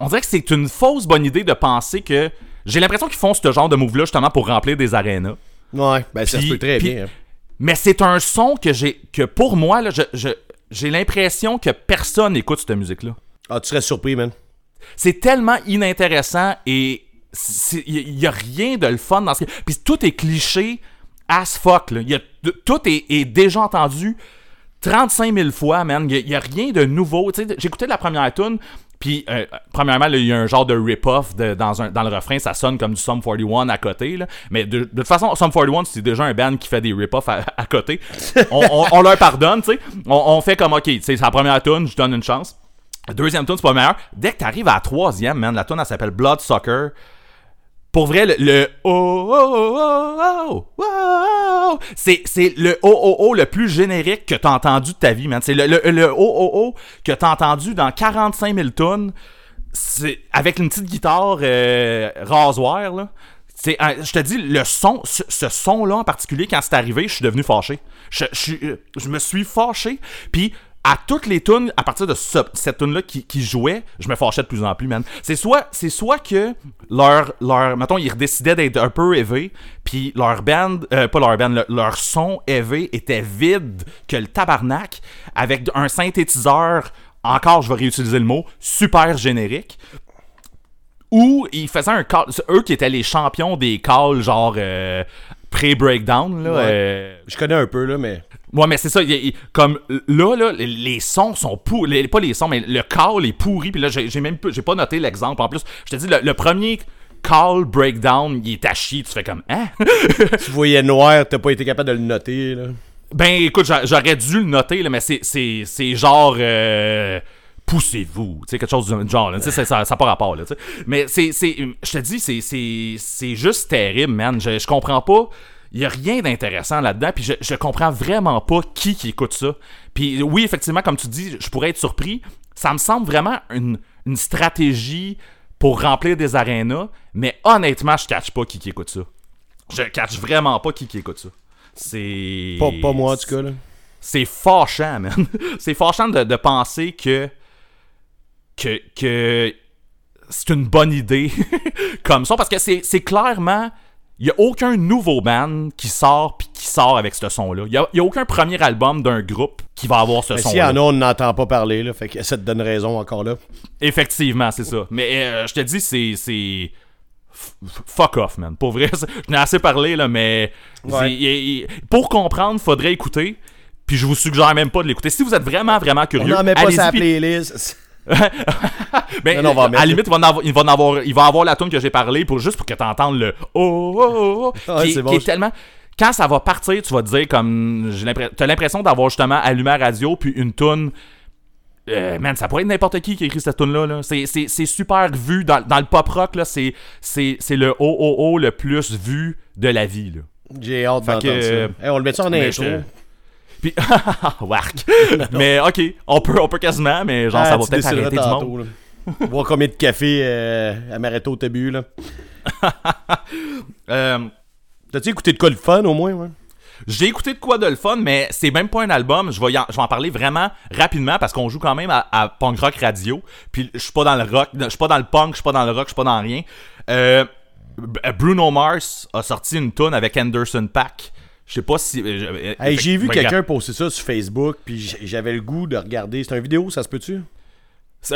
On dirait que c'est une fausse bonne idée de penser que. J'ai l'impression qu'ils font ce genre de move-là justement pour remplir des arénas. Ouais, ben ça se peut très puis- bien. hein. Mais c'est un son que j'ai. que pour moi, là, je, je- j'ai l'impression que personne écoute cette musique-là. Ah, tu serais surpris, man. C'est tellement inintéressant et il y, a rien de le fun dans ce puis tout est cliché as fuck là. Y a- tout est, est déjà entendu 35 000 fois man il y, a rien de nouveau Tu sais, j'écoutais la première tune puis euh, premièrement il y a un genre de rip-off de- dans, un, dans le refrain ça sonne comme du Sum 41 à côté là. mais de, de toute façon Sum 41 c'est déjà un band qui fait des rip-off à, à côté on, on- on leur pardonne tu sais on, on fait comme ok tu sais, c'est la première tune je donne une chance deuxième tune c'est pas meilleur. Dès que t'arrives à la troisième, man, la tune elle s'appelle Bloodsucker. Pour vrai, le, le oh oh oh oh oh oh, c'est le oh oh oh le plus générique que t'as entendu de ta vie, man. C'est le, le, oh oh oh que t'as entendu dans 45 000 tunes. C'est avec une petite guitare euh, rasoir là. C'est, euh, je te dis, le son, ce, ce son-là en particulier, quand c'est arrivé, je suis devenu fâché. Je, je, euh, je me suis fâché. Puis à toutes les tunes, à partir de ce- cette tune-là qui, qui jouait, je me fâchais de plus en plus, man. C'est soit, c'est soit que leur, leur, mettons, ils décidaient d'être un peu élevé, puis leur band, euh, pas leur band, le- leur son élevé était vide que le tabarnak, avec un synthétiseur, encore, je vais réutiliser le mot, super générique où ils faisaient un call. Eux qui étaient les champions des calls, genre euh, pré-breakdown. Là, Ouais. euh, Je connais un peu, là, mais. Ouais, mais c'est ça. il- il- comme là, là, les- sons sont pourris. Pas les sons, mais le call est pourri. Puis là, j'ai même pas, j'ai pas noté l'exemple. En plus, je te dis, le, le premier call breakdown, il est à chier. Tu fais comme, hein? Tu voyais noir, t'as pas été capable de le noter, là. Ben écoute, j'a- j'aurais dû le noter, là, mais c'est, c'est, c'est genre euh, poussez-vous, tu sais, quelque chose du genre, là, tu sais, ça n'a pas rapport, là, tu sais. Mais c'est, je te dis, c'est, juste terrible, man. Je, je comprends pas. Il y a rien d'intéressant là-dedans, puis je, je comprends vraiment pas qui qui écoute ça. Puis oui, effectivement, comme tu dis, je pourrais être surpris. Ça me semble vraiment une, une stratégie pour remplir des arénas, mais honnêtement, je catch pas qui qui écoute ça. Je catch vraiment pas qui qui écoute ça. C'est. Pas, pas moi, en tout cas, là. C'est fâchant, man. c'est fâchant de, de penser que. Que. que c'est une bonne idée comme ça. Parce que c'est c'est clairement. Il n'y a aucun nouveau band qui sort puis qui sort avec ce son-là. Il n'y a, a aucun premier album d'un groupe qui va avoir ce Mais s'il y son-là. en a, on n'entend pas parler, là. Fait que ça te donne raison encore là. Effectivement, c'est ça. Mais euh, je te dis, c'est. Fuck off, man. Pour vrai, je n'ai assez parlé, là, mais. Ouais. c'est- il- il- pour comprendre, faudrait écouter. Puis je vous suggère même pas de l'écouter. Si vous êtes vraiment, vraiment On curieux, n'en met pas sa playlist. ben, Non, non, on va à la limite, il va en avoir, il va en avoir, il va avoir la tune que j'ai parlé pour juste pour que tu entendes le oh oh oh, oh Ouais, qui, c'est qui bon. est tellement quand ça va partir, tu vas te dire comme t'as l'impression d'avoir justement allumé la radio puis une tune euh, man, ça pourrait être n'importe qui qui a écrit cette tune là. là. C'est, super vu dans, dans le pop rock là. C'est, c'est, c'est le OOO le plus vu de la vie là. J'ai hâte d'entendre euh, ça. Hey, on le met ça en mais intro? Puis, wark. mais ok, on peut, on peut quasiment, mais genre ça Ah, va peut-être arrêter du monde. Voir combien de café euh, Amaretto t'as bu, là. Euh, T'as-tu écouté de quoi le fun, au moins, ouais? J'ai écouté de quoi de le fun, mais c'est même pas un album. Je vais, en, je vais en parler vraiment rapidement parce qu'on joue quand même à, à Punk Rock Radio. Puis je suis pas dans le rock, je suis pas dans le punk, je suis pas dans le rock, je suis pas dans rien. Euh, Bruno Mars a sorti une tune avec Anderson Pack. Je sais pas si. euh, Hey, j'ai vu ben, quelqu'un poster ça sur Facebook, puis j'avais le goût de regarder. C'est une vidéo, ça se peut-tu?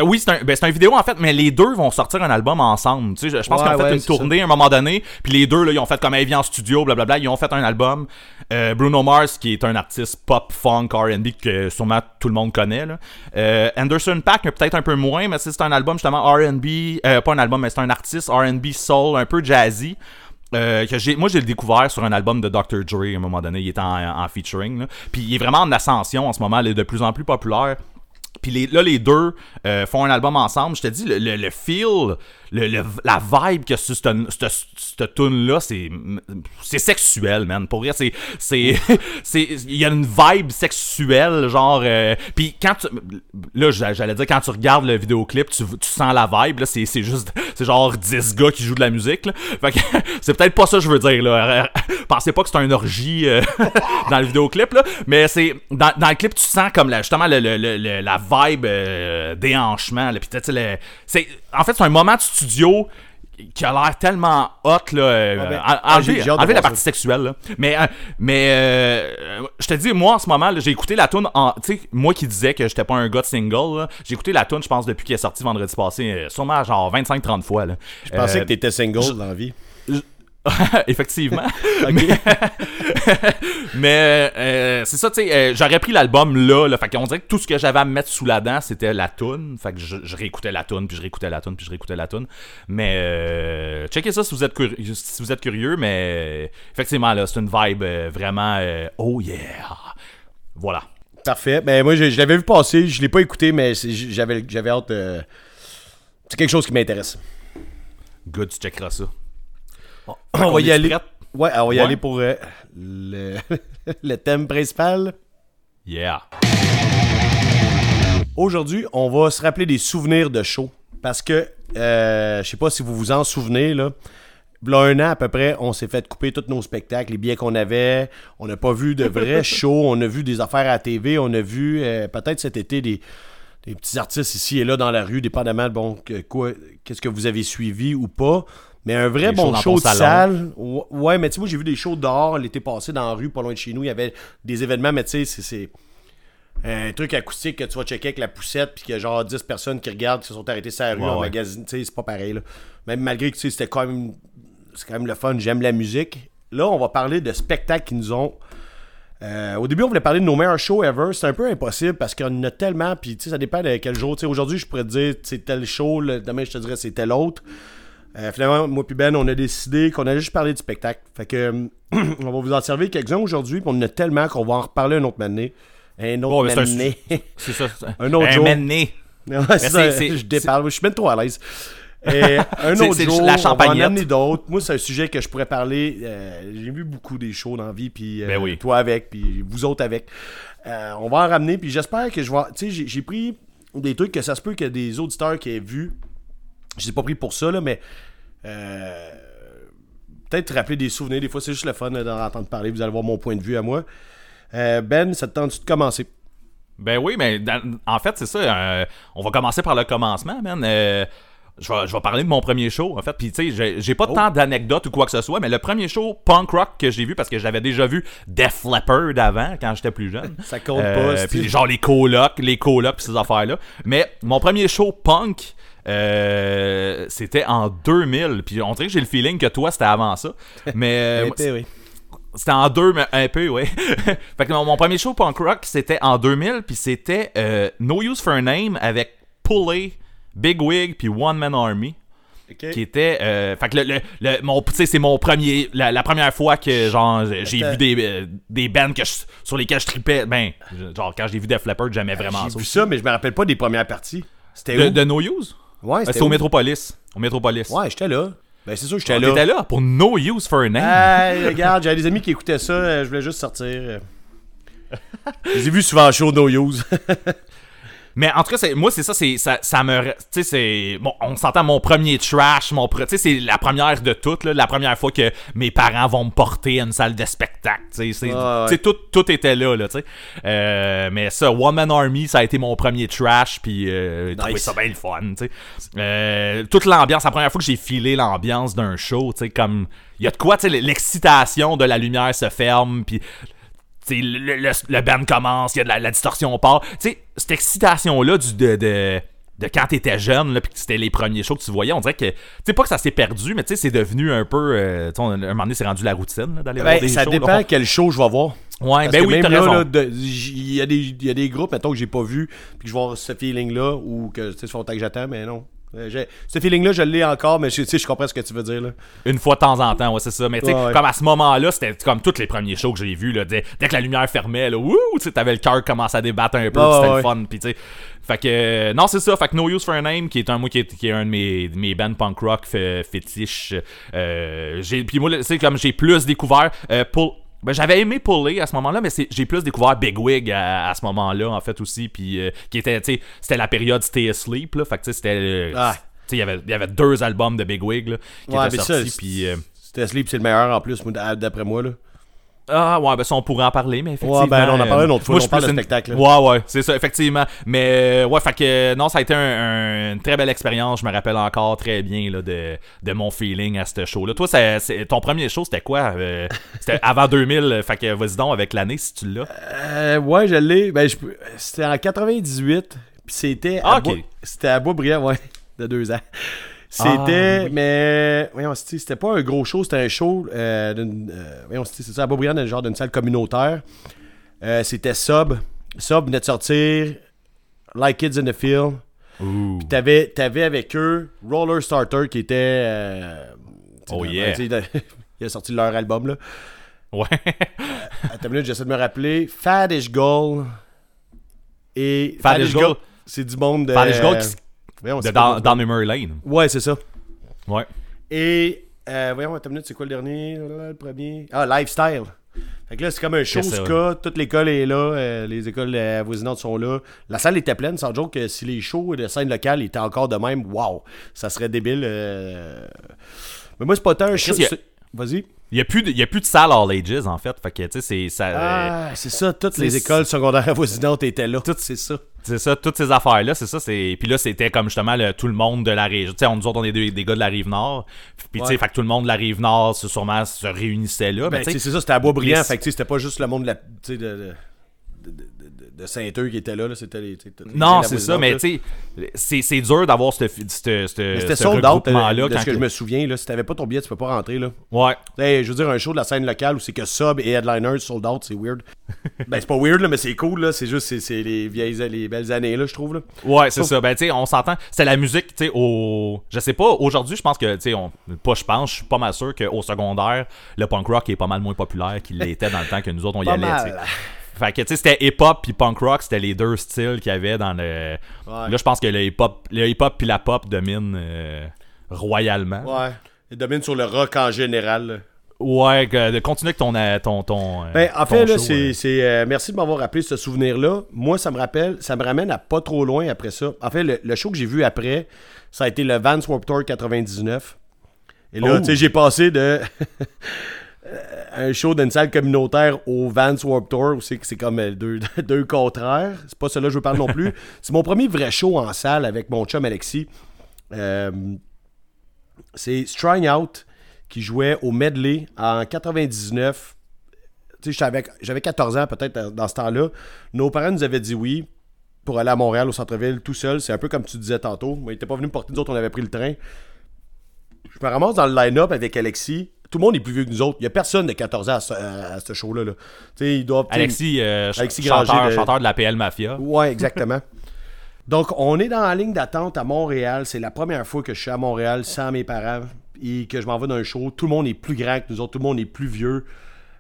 Oui, c'est un, ben, c'est un vidéo en fait, mais les deux vont sortir un album ensemble. Tu sais, je, je pense Ouais, qu'ils ont fait ouais, une tournée à un moment donné, puis les deux là, ils ont fait comme en studio, blablabla, ils ont fait un album. Euh, Bruno Mars, qui est un artiste pop, funk, R&B que sûrement tout le monde connaît. Là. Euh, Anderson Paak, peut-être un peu moins, mais c'est c'est un album justement R&B, euh, pas un album, mais c'est un artiste R&B soul, un peu jazzy. Euh, que j'ai, moi, j'ai le découvert sur un album de Dr. Dre à un moment donné. Il était en, featuring. Puis il est vraiment en ascension en ce moment. Il est de plus en plus populaire. Puis les- là, les deux euh, font un album ensemble. Je te dis, le, le, le feel, le, la vibe que sur cette, cette, cette tune-là, c'est, c'est sexuel, man. Pour rire, c'est. c'est, Il y a une vibe sexuelle, genre. euh, Puis quand tu. Là, j'a- j'allais dire, quand tu regardes le vidéoclip, tu, tu sens la vibe. Là, c'est, c'est juste. C'est genre 10 gars qui jouent de la musique. Là. Fait que c'est peut-être pas ça que je veux dire, là. Pensez pas que c'est une orgie euh, dans le vidéoclip, là. Mais c'est. Dans, dans le clip, tu sens comme la, justement le, la vibe euh, déhanchement. Là. Puis tu sais, c'est. En fait, c'est un moment de studio qui a l'air tellement hot là euh, Ah ben, en- ah, enlever, la partie sexuelle là. mais euh, mais euh, je te dis moi en ce moment là, j'ai écouté la tune en tu sais moi qui disais que j'étais pas un gars de single là, j'ai écouté la tune je pense depuis qu'elle est sortie vendredi passé euh, sûrement genre 25 30 fois là Je pensais Euh, que t'étais single dans la vie. Effectivement. mais mais, euh, c'est ça, tu sais, euh, j'aurais pris l'album là, là. Fait qu'on dirait que tout ce que j'avais à me mettre sous la dent, c'était la toune. Fait que je, je réécoutais la toune, puis je réécoutais la toune, puis je réécoutais la toune. Mais euh, checkez ça si vous êtes, curieux, si vous êtes curieux, mais effectivement, là, c'est une vibe vraiment oh yeah. Voilà. Parfait. Ben, moi, je, je l'avais vu passer. Je l'ai pas écouté, mais j'avais j'avais hâte. C'est quelque chose qui m'intéresse. Good, tu checkeras ça. On va y aller. prête? Ouais, on va y aller pour euh, le... le thème principal. Yeah. Aujourd'hui, on va se rappeler des souvenirs de show. Parce que, euh, je sais pas si vous vous en souvenez, là. Là, un an à peu près, on s'est fait couper tous nos spectacles, les billets qu'on avait. On n'a pas vu de vrais shows. On a vu des affaires à la TV. On a vu, euh, peut-être cet été, des, des petits artistes ici et là dans la rue, dépendamment de bon, que- quoi, qu'est-ce que vous avez suivi ou pas. Mais un vrai Des bon show de salle. Ouais, mais tu sais, moi, j'ai vu des shows dehors l'été passé dans la rue, pas loin de chez nous. Il y avait des événements, mais tu sais, c'est- un truc acoustique que tu vas checker avec la poussette, puis qu'il y a genre 10 personnes qui regardent, qui se sont arrêtées sur la rue Ouais, en ouais. magazine. Tu sais, c'est pas pareil. Là. Même malgré que tu sais, c'était quand même. C'est quand même le fun, j'aime la musique. Là, on va parler de spectacles qui nous ont. Euh, au début, on voulait parler de nos meilleurs shows ever. C'est un peu impossible parce qu'on en a tellement. Puis, tu sais, ça dépend de quel jour. Tu sais, aujourd'hui, je pourrais te dire, c'est tel show. demain, je te dirais, c'est tel autre. Euh, finalement, moi puis Ben, on a décidé qu'on allait juste parler du spectacle. Fait que, euh, on va vous en servir quelques-uns aujourd'hui. Puis, on en a tellement qu'on va en reparler un autre mané. Un autre Bon, mais c'est un ça. Un autre un jour. Ouais, ça, c'est- je déparle, je suis même trop à l'aise. Et un C'est- autre jour, la on va en amener d'autres. Moi, c'est un sujet que je pourrais parler. euh, J'ai vu beaucoup des shows dans la vie, puis euh, Ben oui. toi avec, puis vous autres avec. Euh, on va en ramener, puis j'espère que je vais... Tu sais, j'ai- pris des trucs que ça se peut qu'il y ait des auditeurs qui aient vu. Je les ai pas pris pour ça, là, mais... euh, Peut-être rappeler des souvenirs. Des fois, c'est juste le fun d'en entendre parler. Vous allez voir mon point de vue à moi. Euh, ben, ça te tente de commencer? Ben oui, mais dans- en fait, c'est ça. euh, on va commencer par le commencement, man. Euh, je, vais, je vais parler de mon premier show, en fait. Puis, tu sais, j'ai- pas Oh. tant d'anecdotes ou quoi que ce soit, mais le premier show punk rock que j'ai vu, parce que j'avais déjà vu Def Leppard avant, quand j'étais plus jeune. Ça compte pas, Puis, genre, les colocs, les colocs, puis ces affaires-là. Mais mon premier show punk, euh, c'était en 2000. Puis, on dirait que j'ai le feeling que toi, c'était avant ça. Mais. euh, oui. c'était en deux, mais un peu, ouais. fait que mon, mon premier show punk rock, c'était en 2000, puis c'était euh, No Use for a Name avec Pulley, Big Wig, puis One Man Army. Qui était euh, fait que le, le, le- mon tu sais c'est mon premier la, la première fois que genre j'ai vu des euh, des bands que je- sur lesquels je tripais ben je- genre quand j'ai vu Def Leppard j'aimais vraiment J'ai ça vu aussi. ça, mais je me rappelle pas des premières parties. C'était de, où? de No Use? Ouais, c'était au où? Metropolis au Ouais, j'étais là. Ben, c'est sûr j'étais là. t'étais là pour No Use for a Name Hey, regarde, j'avais des amis qui écoutaient ça, euh, je voulais juste sortir. Je les ai vus souvent en show No Use. Mais en tout cas, moi, c'est ça, c'est, ça, ça me. Tu sais, c'est. Bon, on s'entend mon premier trash, mon. Tu sais, c'est la première de toutes, là, la première fois que mes parents vont me porter à une salle de spectacle. Tu sais, Ouais, tout, tout était là, là, tu sais. Euh, mais ça, One Man Army, ça a été mon premier trash, puis euh, j'ai trouvé Nice. ça bien le fun, tu sais. Euh, toute l'ambiance, la première fois que j'ai filé l'ambiance d'un show, tu sais, comme. Il y a de quoi, tu sais, l'excitation de la lumière se ferme, puis le, le, le band commence, il y a de la, la distorsion part. Tu sais, cette excitation-là du, de, de, de quand t'étais jeune, là, pis que c'était les premiers shows que tu voyais, on dirait que, tu sais, pas que ça s'est perdu, mais tu sais, c'est devenu un peu, euh, tu sais, un moment donné, c'est rendu la routine, là, d'aller voir Ben, des ça shows. dépend là. quel show je vais voir. Ouais, Parce ben que oui, même t'as là, raison. il y, a des- il y a des groupes, mettons, que j'ai pas vu, puis que je vais avoir ce feeling-là, ou que, tu sais, ça fait longtemps que j'attends, mais non. J'ai- Ce feeling-là, je l'ai encore, mais je, je comprends ce que tu veux dire, là. Une fois de temps en temps, ouais, c'est ça. Mais tu sais, Ouais, ouais. comme à ce moment-là, c'était comme tous les premiers shows que j'ai vus, là. Dès, dès que la lumière fermait, là, wouh, t'avais le cœur commençait à débattre un peu, c'était le fun, puis tu sais. Fait que, euh, non, c'est ça. Fait que No Use for a Name, qui est un, moi, qui est, qui est un de mes, mes bands punk rock fé- fétiches. Euh, j'ai, puis moi, sais, comme j'ai plus découvert, euh, Pull- ben, j'avais aimé Pulley à ce moment-là, mais j'ai plus découvert Big Wig à, à ce moment-là, en fait, aussi. Puis, euh, qui était, tu sais, c'était la période Stay Asleep, là. Fait que, tu sais, c'était. euh, Ah. tu sais, il y avait- il y avait deux albums de Big Wig, là, qui Ouais, étaient sortis. c'est- Puis. euh, C'était Sleep, c'est le meilleur en plus, d'après moi, là. Ah ouais, ben ça on pourrait en parler, mais effectivement. Ouais, ben, on en parlait une autre fois, moi, on je parle de une- spectacle. Ouais, ouais, c'est ça, effectivement. Mais euh, ouais, fait que non, ça a été un- un- une très belle expérience. Je me rappelle encore très bien là, de, de mon feeling à ce show-là. Toi, ça- ton premier show, c'était quoi? Euh, C'était avant 2000, fait que vas-y donc avec l'année si tu l'as. Euh, ouais, je l'ai. Ben, je c'était en 98, puis c'était à, Ah, ok. Bois- c'était à Boisbriand, ouais, de deux ans. Ah, C'était, oui. mais, voyons, c'était pas un gros show, c'était un show, euh, d'une- euh, voyons, c'était ça, à dans le genre d'une salle communautaire. Euh, c'était Sub. Sub venait de sortir Like Kids in the Field. Puis t'avais, t'avais avec eux Roller Starter qui était. euh, Oh yeah. il a sorti leur album, là. Ouais. Attends une minute, j'essaie de me rappeler. Fadish Gull. Et. Fadish Gull. C'est du monde de. Fadish Gull qui- Voyons, de dans, Memory Lane. Ouais, c'est ça. Ouais. Et. Euh, voyons, attends une minute, c'est quoi le dernier? Le premier? Ah, Lifestyle. Fait que là, c'est comme un show ska. Toute l'école est là. euh, les écoles euh, avoisinantes sont là. La salle était pleine. Sans joke que si les shows de scène locale étaient encore de même, waouh, ça serait débile. euh. Mais moi, c'est pas tant un show. Vas-y. Il y a plus de, y a plus de salle All Ages en fait, fait que tu sais c'est ça. euh, Ah, c'est ça. Toutes les écoles secondaires avoisinantes étaient là. Toutes, c'est ça. C'est ça, toutes ces affaires-là, c'est ça. c'est Puis là, c'était comme justement le- tout le monde de la région. Tu sais, on, nous autres, on est des, des gars de la rive nord. Puis, tu sais, fait que tout le monde de la rive nord, se- sûrement, se réunissait là. Ben, mais tu sais, tu sais, c'est ça, c'était à Boisbriand. les- Fait que tu sais, c'était pas juste le monde de la. de, de, qui était là. là, c'était les. Non, c'est ça, mais tu sais, c'est- dur d'avoir ce, ce, out, euh, regroupement-là. de ce que je me souviens. Là, si t'avais pas ton billet, tu peux pas rentrer. Là. Ouais. Je veux dire, un show de la scène locale où c'est que sub et headliners sold out, c'est weird. ben, c'est pas weird, là, mais c'est cool. là. C'est juste, c'est, les vieilles, les belles années, là, je trouve. Là. Ouais, c'est ça. Ben, tu sais, on s'entend. C'est la musique, tu sais, au. Je sais pas, aujourd'hui, je pense que, tu sais, on... pas je pense, je suis pas mal sûr qu'au secondaire, le punk rock est pas mal moins populaire qu'il l'était dans le temps que nous autres, on y allait. Fait que, tu sais, c'était hip-hop puis punk rock, c'était les deux styles qu'il y avait dans le. Ouais. Là, je pense que le hip-hop le hip-hop puis la pop dominent euh, royalement. Ouais. Il domine sur le rock en général. là. Ouais, que- de continuer avec ton. euh, ton, ton euh, Ben, en ton fait, là, c'est, c'est, euh, merci de m'avoir rappelé ce souvenir-là. Moi, ça me rappelle, ça me ramène à pas trop loin après ça. En fait, le, le show que j'ai vu après, ça a été le Vans Warped Tour 99. Et là, Oh. tu sais, j'ai passé de un show d'une salle communautaire au Vans Warped Tour, où c'est c'est comme euh, deux, deux contraires. C'est pas cela que je veux parler non plus. C'est mon premier vrai show en salle avec mon chum Alexis. Euh, c'est String Out qui jouait au Medley en 99 tu sais, j'avais- j'avais 14 ans peut-être dans- ce temps-là. Nos parents nous avaient dit oui pour aller à Montréal, au centre-ville, tout seul. C'est un peu comme tu disais tantôt. Ils n'étaient pas venus me porter, nous autres, on avait pris le train. Je me ramasse dans le line-up avec Alexis. Tout le monde est plus vieux que nous autres. Il n'y a personne de 14 ans à ce, à- à ce show-là. là. Ils doivent. Alexis, euh, Alexis chanteur, Granger de- chanteur de la PL Mafia. Ouais, exactement. Donc, on est dans la ligne d'attente à Montréal. C'est la première fois que je suis à Montréal sans mes parents et que je m'en vais dans un show. Tout le monde est plus grand que nous autres, tout le monde est plus vieux.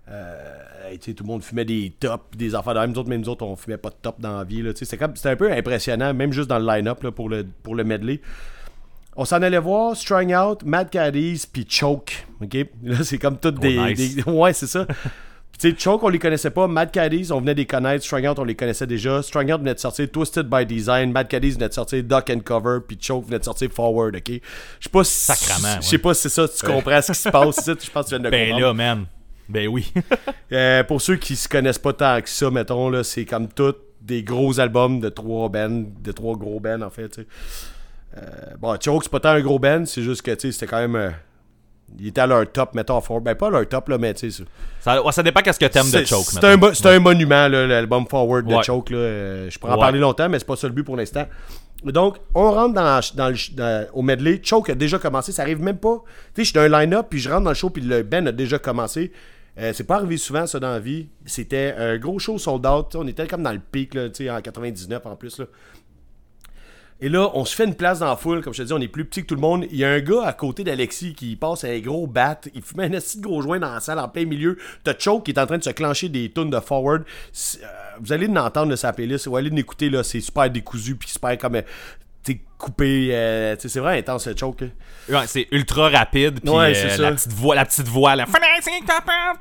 Euh, tout le monde fumait des tops, des affaires de même. Nous autres, même nous autres, on fumait pas de top dans la vie. C'était un peu impressionnant, même juste dans le line-up pour, le, pour le medley. On s'en allait voir Strung Out, Mad Caddies, puis Choke. OK? Là, c'est comme toutes Oh, des, nice. des- Ouais, c'est ça. Tu sais, Choke, on les connaissait pas. Mad Caddies, on venait de les connaître. Strung Out, on les connaissait déjà. Strung Out venait de sortir Twisted by Design. Mad Caddies venait de sortir Duck and Cover. Puis Choke venait de sortir Forward, OK? Je sais pas si... Sacrement, Je sais ouais. pas si c'est ça, si tu comprends ce qui se passe. ici. Je pense que tu viens de Ben comprendre. là, man. Ben oui. Euh, pour ceux qui se connaissent pas tant que ça, mettons, là, c'est comme tous des gros albums de trois bands, de trois gros bands, en fait, tu sais. Euh, bon, Choke, c'est pas tant un gros band, c'est juste que, tu sais, c'était quand même... euh, il était à leur top, mettons, fort. Ben, pas à leur top, là, mais, tu sais... Ça, ouais, ça dépend qu'est-ce que t'aimes de Choke. C'est un, un monument, l'album Forward de Ouais. Choke. Là. Euh, je pourrais en parler longtemps, mais c'est pas ça le but pour l'instant. Donc, on rentre dans, dans le- dans- au medley. Choke a déjà commencé. Ça arrive même pas. Tu sais, je suis dans un line-up, puis je rentre dans le show, puis le band a déjà commencé. Euh, c'est pas arrivé souvent, ça, dans la vie. C'était un gros show sold out. On était comme dans le pic, là, tu sais, en 99 en plus. Là. Et là, on se fait une place dans la foule. Comme je te dis, on est plus petit que tout le monde. Il y a un gars à côté d'Alexis qui passe un gros bat. Il fume un petit gros joint dans la salle en plein milieu. T'as Choke qui est en train de se clencher des tunes de forward. Euh, vous allez l'entendre de sa playlist. Ou allez l'écouter, là. C'est super décousu. Puis super comme. T'sais, coupé. euh, c'est vraiment intense, le Choke. Ouais, c'est ultra rapide. Puis Ouais, euh, la petite voix, la petite voix, là.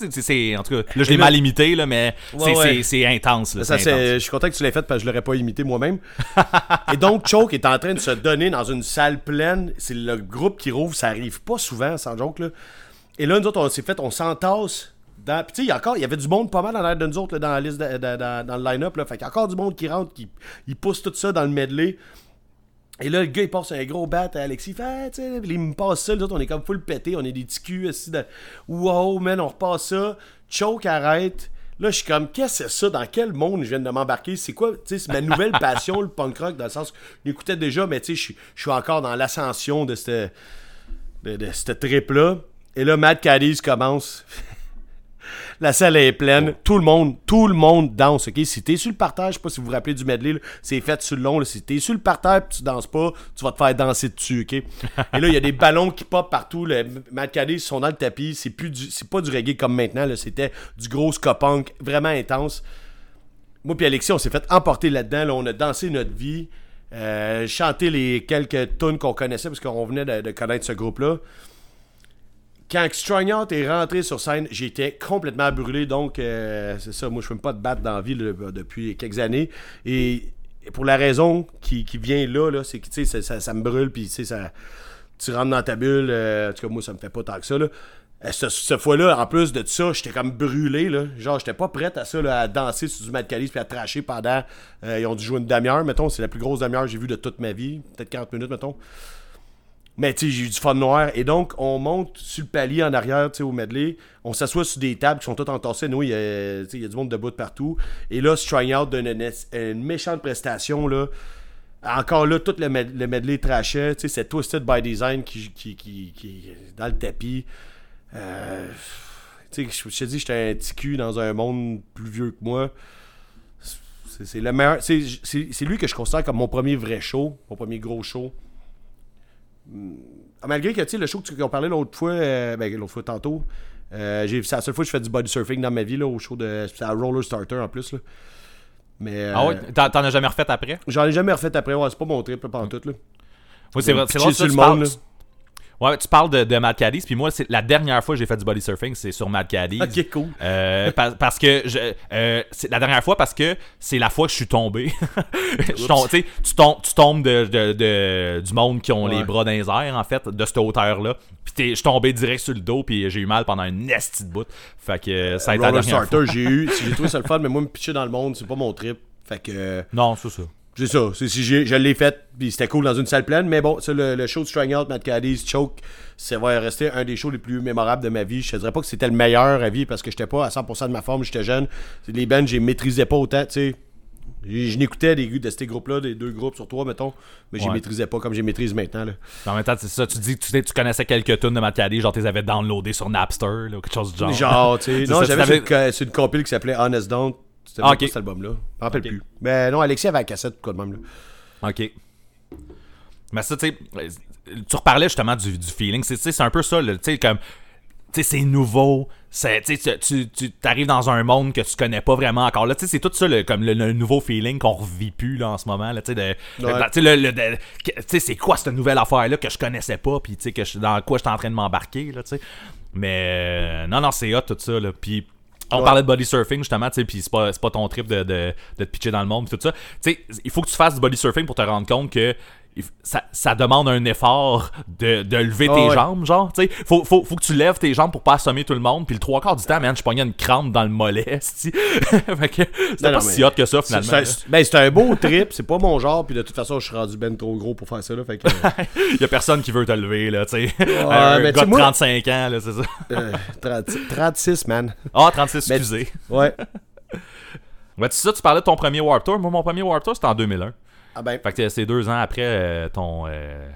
C'est- En tout cas, là, je l'ai mal imité, là, mais Ouais, c'est- ouais. intense. Là, Ça, intense. je suis content que tu l'aies fait parce que je l'aurais pas imité moi-même. Et donc, Choke est en train de se donner dans une salle pleine. C'est le groupe qui rouvre, ça arrive pas souvent, sans joke. Là. Et là, nous autres, on s'est fait, on s'entasse. Dans... Puis, tu sais, il y a encore, il y avait du monde pas mal en l'air de nous autres là, dans la liste, de- de- de- dans le line-up. Fait qu'il y a encore du monde qui rentre, qui il pousse tout ça dans le medley. Et là, le gars, il passe un gros bat à Alexis. Il fait, Ah, tu sais, il me passe ça. Les autres, on est comme full pété. On est des petits culs. assis de... Wow, man, on repasse ça. Choke arrête. Là, je suis comme, qu'est-ce que c'est ça? Dans quel monde je viens de m'embarquer? C'est quoi? Tu sais, ma nouvelle passion, le punk rock, dans le sens que je l'écoutais déjà, mais tu sais, je suis- encore dans l'ascension de cette, de, de cette trip-là. Et là, Mad Caddies commence. La salle est pleine. Tout le monde, tout le monde danse, ok? Si t'es sur le parterre, je sais pas si vous vous rappelez du medley, c'est fait sur le long. là. Si t'es sur le parterre pis tu danses pas, tu vas te faire danser dessus, ok? Et là, il y a des ballons qui pop partout. Le Mad sont dans le tapis. C'est plus du, c'est pas du reggae comme maintenant. C'était du gros ska punk vraiment intense. Moi puis Alexis, on s'est fait emporter là-dedans. là. On a dansé notre vie. Euh, chanté les quelques tunes qu'on connaissait parce qu'on venait de, de connaître ce groupe-là. Quand Strung Out est rentré sur scène, j'étais complètement brûlé. Donc, euh, c'est ça. Moi, je ne fume pas de battre dans la vie depuis quelques années. Et pour la raison qui, vient là, c'est que ça, ça- ça me brûle. Puis, ça, tu rentres dans ta bulle. euh, en tout cas, moi, ça me fait pas tant que ça. Là. Euh, ce- Cette fois-là, en plus de ça, j'étais comme brûlé. Là. Genre, j'étais pas prête à ça, à danser sur du Mad Calice puis à tracher pendant. ils ont dû jouer une demi-heure, mettons. C'est la plus grosse demi-heure que j'ai vue de toute ma vie. Peut-être 40 minutes, mettons. Mais tu j'ai eu du fun noir. Et donc, on monte sur le palier en arrière, tu sais, au medley. On s'assoit sur des tables qui sont toutes entassées. Nous, il y a, du monde debout de partout. Et là, Strung Out donne une, méchante prestation, là. Encore là, tout le, med- le medley trashait. Tu sais, c'est Twisted by Design qui, qui, qui, est dans le tapis. Euh, tu sais, je te dis, j'étais un petit cul dans un monde plus vieux que moi. C'est le meilleur. C'est lui que je considère comme mon premier vrai show, mon premier gros show. Ah, Malgré que, tu sais, le show que tu- qu'on parlait l'autre fois, euh, ben, l'autre fois tantôt, euh, c'est la seule fois que je fais du body surfing dans ma vie, là, au show de. C'est à Roller Starter en plus, là. Mais. Ah euh, ouais? T'en as jamais refait après? J'en ai jamais refait après, ouais, c'est pas mon trip, pas en tout, là. Oui, c'est vrai. C'est sur le monde. Ouais, tu parles de, de Mad Caddies, puis moi, c'est la dernière fois que j'ai fait du body surfing, c'est sur Mad Caddies. Ok, cool. Euh, par- parce que je, euh, c'est la dernière fois parce que c'est la fois que je suis tombé. Je tombe- tu tombes, tu tombes de, de- de- du monde qui ont Ouais. les bras dans les airs en fait, de cette hauteur là. Puis t'es- je suis tombé direct sur le dos puis j'ai eu mal pendant une nasty de bout. Fait que euh, ça a été la dernière Starter, fois. j'ai eu. J'ai trouvé ça le fun, mais moi, me pitcher dans le monde, c'est pas mon trip. Fait que. Non, c'est ça. C'est ça. C'est, si j'ai- je l'ai fait, puis c'était cool dans une salle pleine. Mais bon, ça, le, le show de Strung Out, Mad Caddies, Choke, ça va rester un des shows les plus mémorables de ma vie. Je te dirais pas que c'était le meilleur à vie parce que j'étais pas à 100% de ma forme, j'étais jeune. Les bands, je les maîtrisais pas autant, tu sais. Je je n'écoutais des, de ces groupes-là, des deux groupes sur trois, mettons, mais je les Ouais. maîtrisais pas comme je les maîtrise maintenant. Là. En même temps, c'est ça. Tu dis que tu, tu connaissais quelques tunes de Mad Caddies, genre tu les avais downloadés sur Napster là, ou quelque chose du genre. Genre, tu sais. C'est Non, j'avais sur, une une compile qui s'appelait Honest Don't. C'était Ah, cet album-là? Je rappelle plus. Mais non, Alexis avait la cassette, quoi de même. Là. Ok. Mais ça, tu sais, tu reparlais justement du, du feeling. C'est un peu ça, tu sais, comme. Tu sais, c'est nouveau. Tu sais, tu tu arrives dans un monde que tu connais pas vraiment encore. Là, c'est tout ça, le, comme le, le nouveau feeling qu'on revit plus là, en ce moment. Là, tu sais, Ouais. c'est quoi cette nouvelle affaire-là que je connaissais pas, puis tu sais, que je- dans quoi j'étais en train de m'embarquer, là, tu sais. Mais euh, non, non, c'est hot tout ça, là. Puis on Ouais. parlait de body surfing justement, tu sais, puis c'est pas, pas ton trip de, de, de te pitcher dans le monde, pis tout ça. Tu sais, il faut que tu fasses du body surfing pour te rendre compte que ça, ça demande un effort de, de lever Ah tes ouais. jambes, genre, tu sais. Faut, faut, faut que tu lèves tes jambes pour pas assommer tout le monde, puis le trois quarts du temps, man, je pognais une crampe dans le mollet, c'était pas non, si hot que ça, finalement. c'est- Ben, c'est un beau trip, c'est pas mon genre, puis de toute façon, je suis rendu ben trop gros pour faire ça, là. Fait que. y a personne qui veut te lever, là, tu sais. Un gars de moi- 35 ans, là, c'est ça. euh, 30 36, man. Ah, 36, Mais- excusez. Ouais. Ouais, tu sais ça, tu parlais de ton premier Warp Tour. Moi, mon premier Warp Tour, c'était en 2001. Ah ben. Fait que c'est deux ans après euh, ton. euh,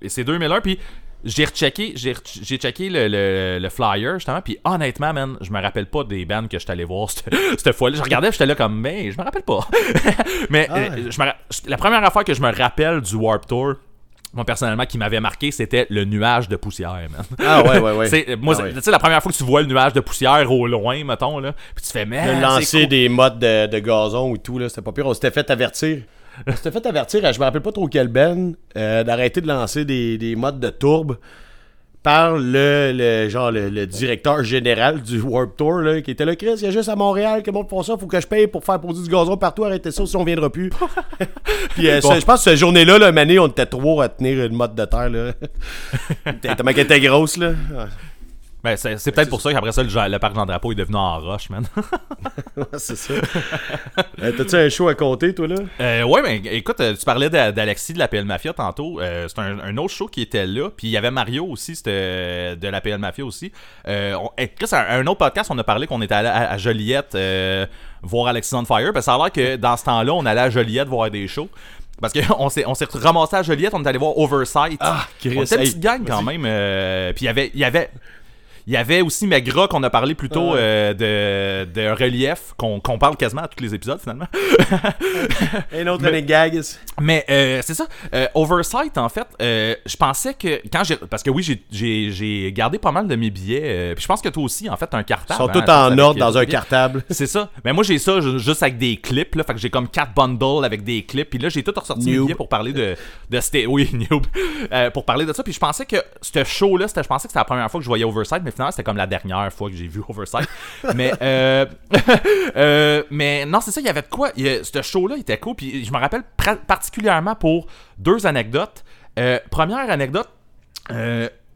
et c'est 2001, puis j'ai rechecké, j'ai re- j'ai checké le, le- le flyer justement, puis honnêtement, man, je me rappelle pas des bands que je suis allé voir cette, cette fois-là. Je regardais, j'étais là comme, mais je me rappelle pas. mais Ah. euh, je me ra- la première affaire que je me rappelle du Warp Tour. Moi, personnellement, qui m'avait marqué, c'était le nuage de poussière, man. Ah ouais, ouais, ouais. C'est- moi, Ah ouais. tu sais, la première fois que tu vois le nuage de poussière au loin, mettons, là, puis tu fais, mais. de lancer des modes de, de gazon ou tout, là, c'était pas pire. On s'était fait avertir. On s'était fait avertir, à- je me rappelle pas trop quel ben, euh, d'arrêter de lancer des, des modes de tourbe par le, le genre le, le directeur général du Warp Tour là, qui était là Chris, il y a juste à Montréal que moi pour ça, faut que je paye pour faire poser du gazon partout, arrêtez ça si on viendra plus. Puis euh, Bon. ce- je pense que cette journée-là, là, Mané, on était trois à tenir une mode de terre là. Tellement qu'elle était grosse là. Ben, c'est c'est peut-être pour ça qu'après ça, le, parc Jean-Drapeau est devenu en roche, man. Ouais, c'est ça. Euh, T'as-tu un show à compter, toi, là? Euh, ouais, mais écoute, euh, tu parlais d'A- d'Alexis de la PL Mafia tantôt. Euh, c'est un, un autre show qui était là. Puis il y avait Mario aussi, c'était de la PL Mafia aussi. On, hey, Chris, un, un autre podcast, on a parlé qu'on était allé à, à Joliette voir Alexis on Fire. Parce que ça a l'air que dans ce temps-là, on allait à Joliette voir des shows. Parce qu'on s'est, on s'est ramassé à Joliette, on est allé voir Oversight. Ah, Chris, on était une petite gang quand même. euh, puis il y avait. Il y avait il y avait aussi Magra qu'on a parlé plus tôt Ah euh, de, de relief, qu'on qu'on parle quasiment à tous les épisodes finalement. Un autre running gag. Mais euh, c'est ça. Euh, Oversight, en fait, je pensais que quand j'ai. Parce que oui, j'ai- gardé pas mal de mes billets. puis je pense que toi aussi, en fait, un Ils cartable. sont hein, tous en ordre dans un billets. cartable. C'est ça. Mais moi, j'ai ça ju- juste avec des clips. Là, fait que j'ai comme quatre bundles avec des clips. Puis là, j'ai tout ressorti mes billets pour parler de. de oui, noob. Pour parler de ça. Puis je pensais que ce show-là, je pensais que c'était la première fois que je voyais Oversight. Mais c'était comme la dernière fois que j'ai vu Oversight. mais. Euh, euh, mais non, c'est ça. Il y avait de quoi. il ce show-là, était cool. Puis je me rappelle particulièrement pour deux anecdotes. Euh, première anecdote.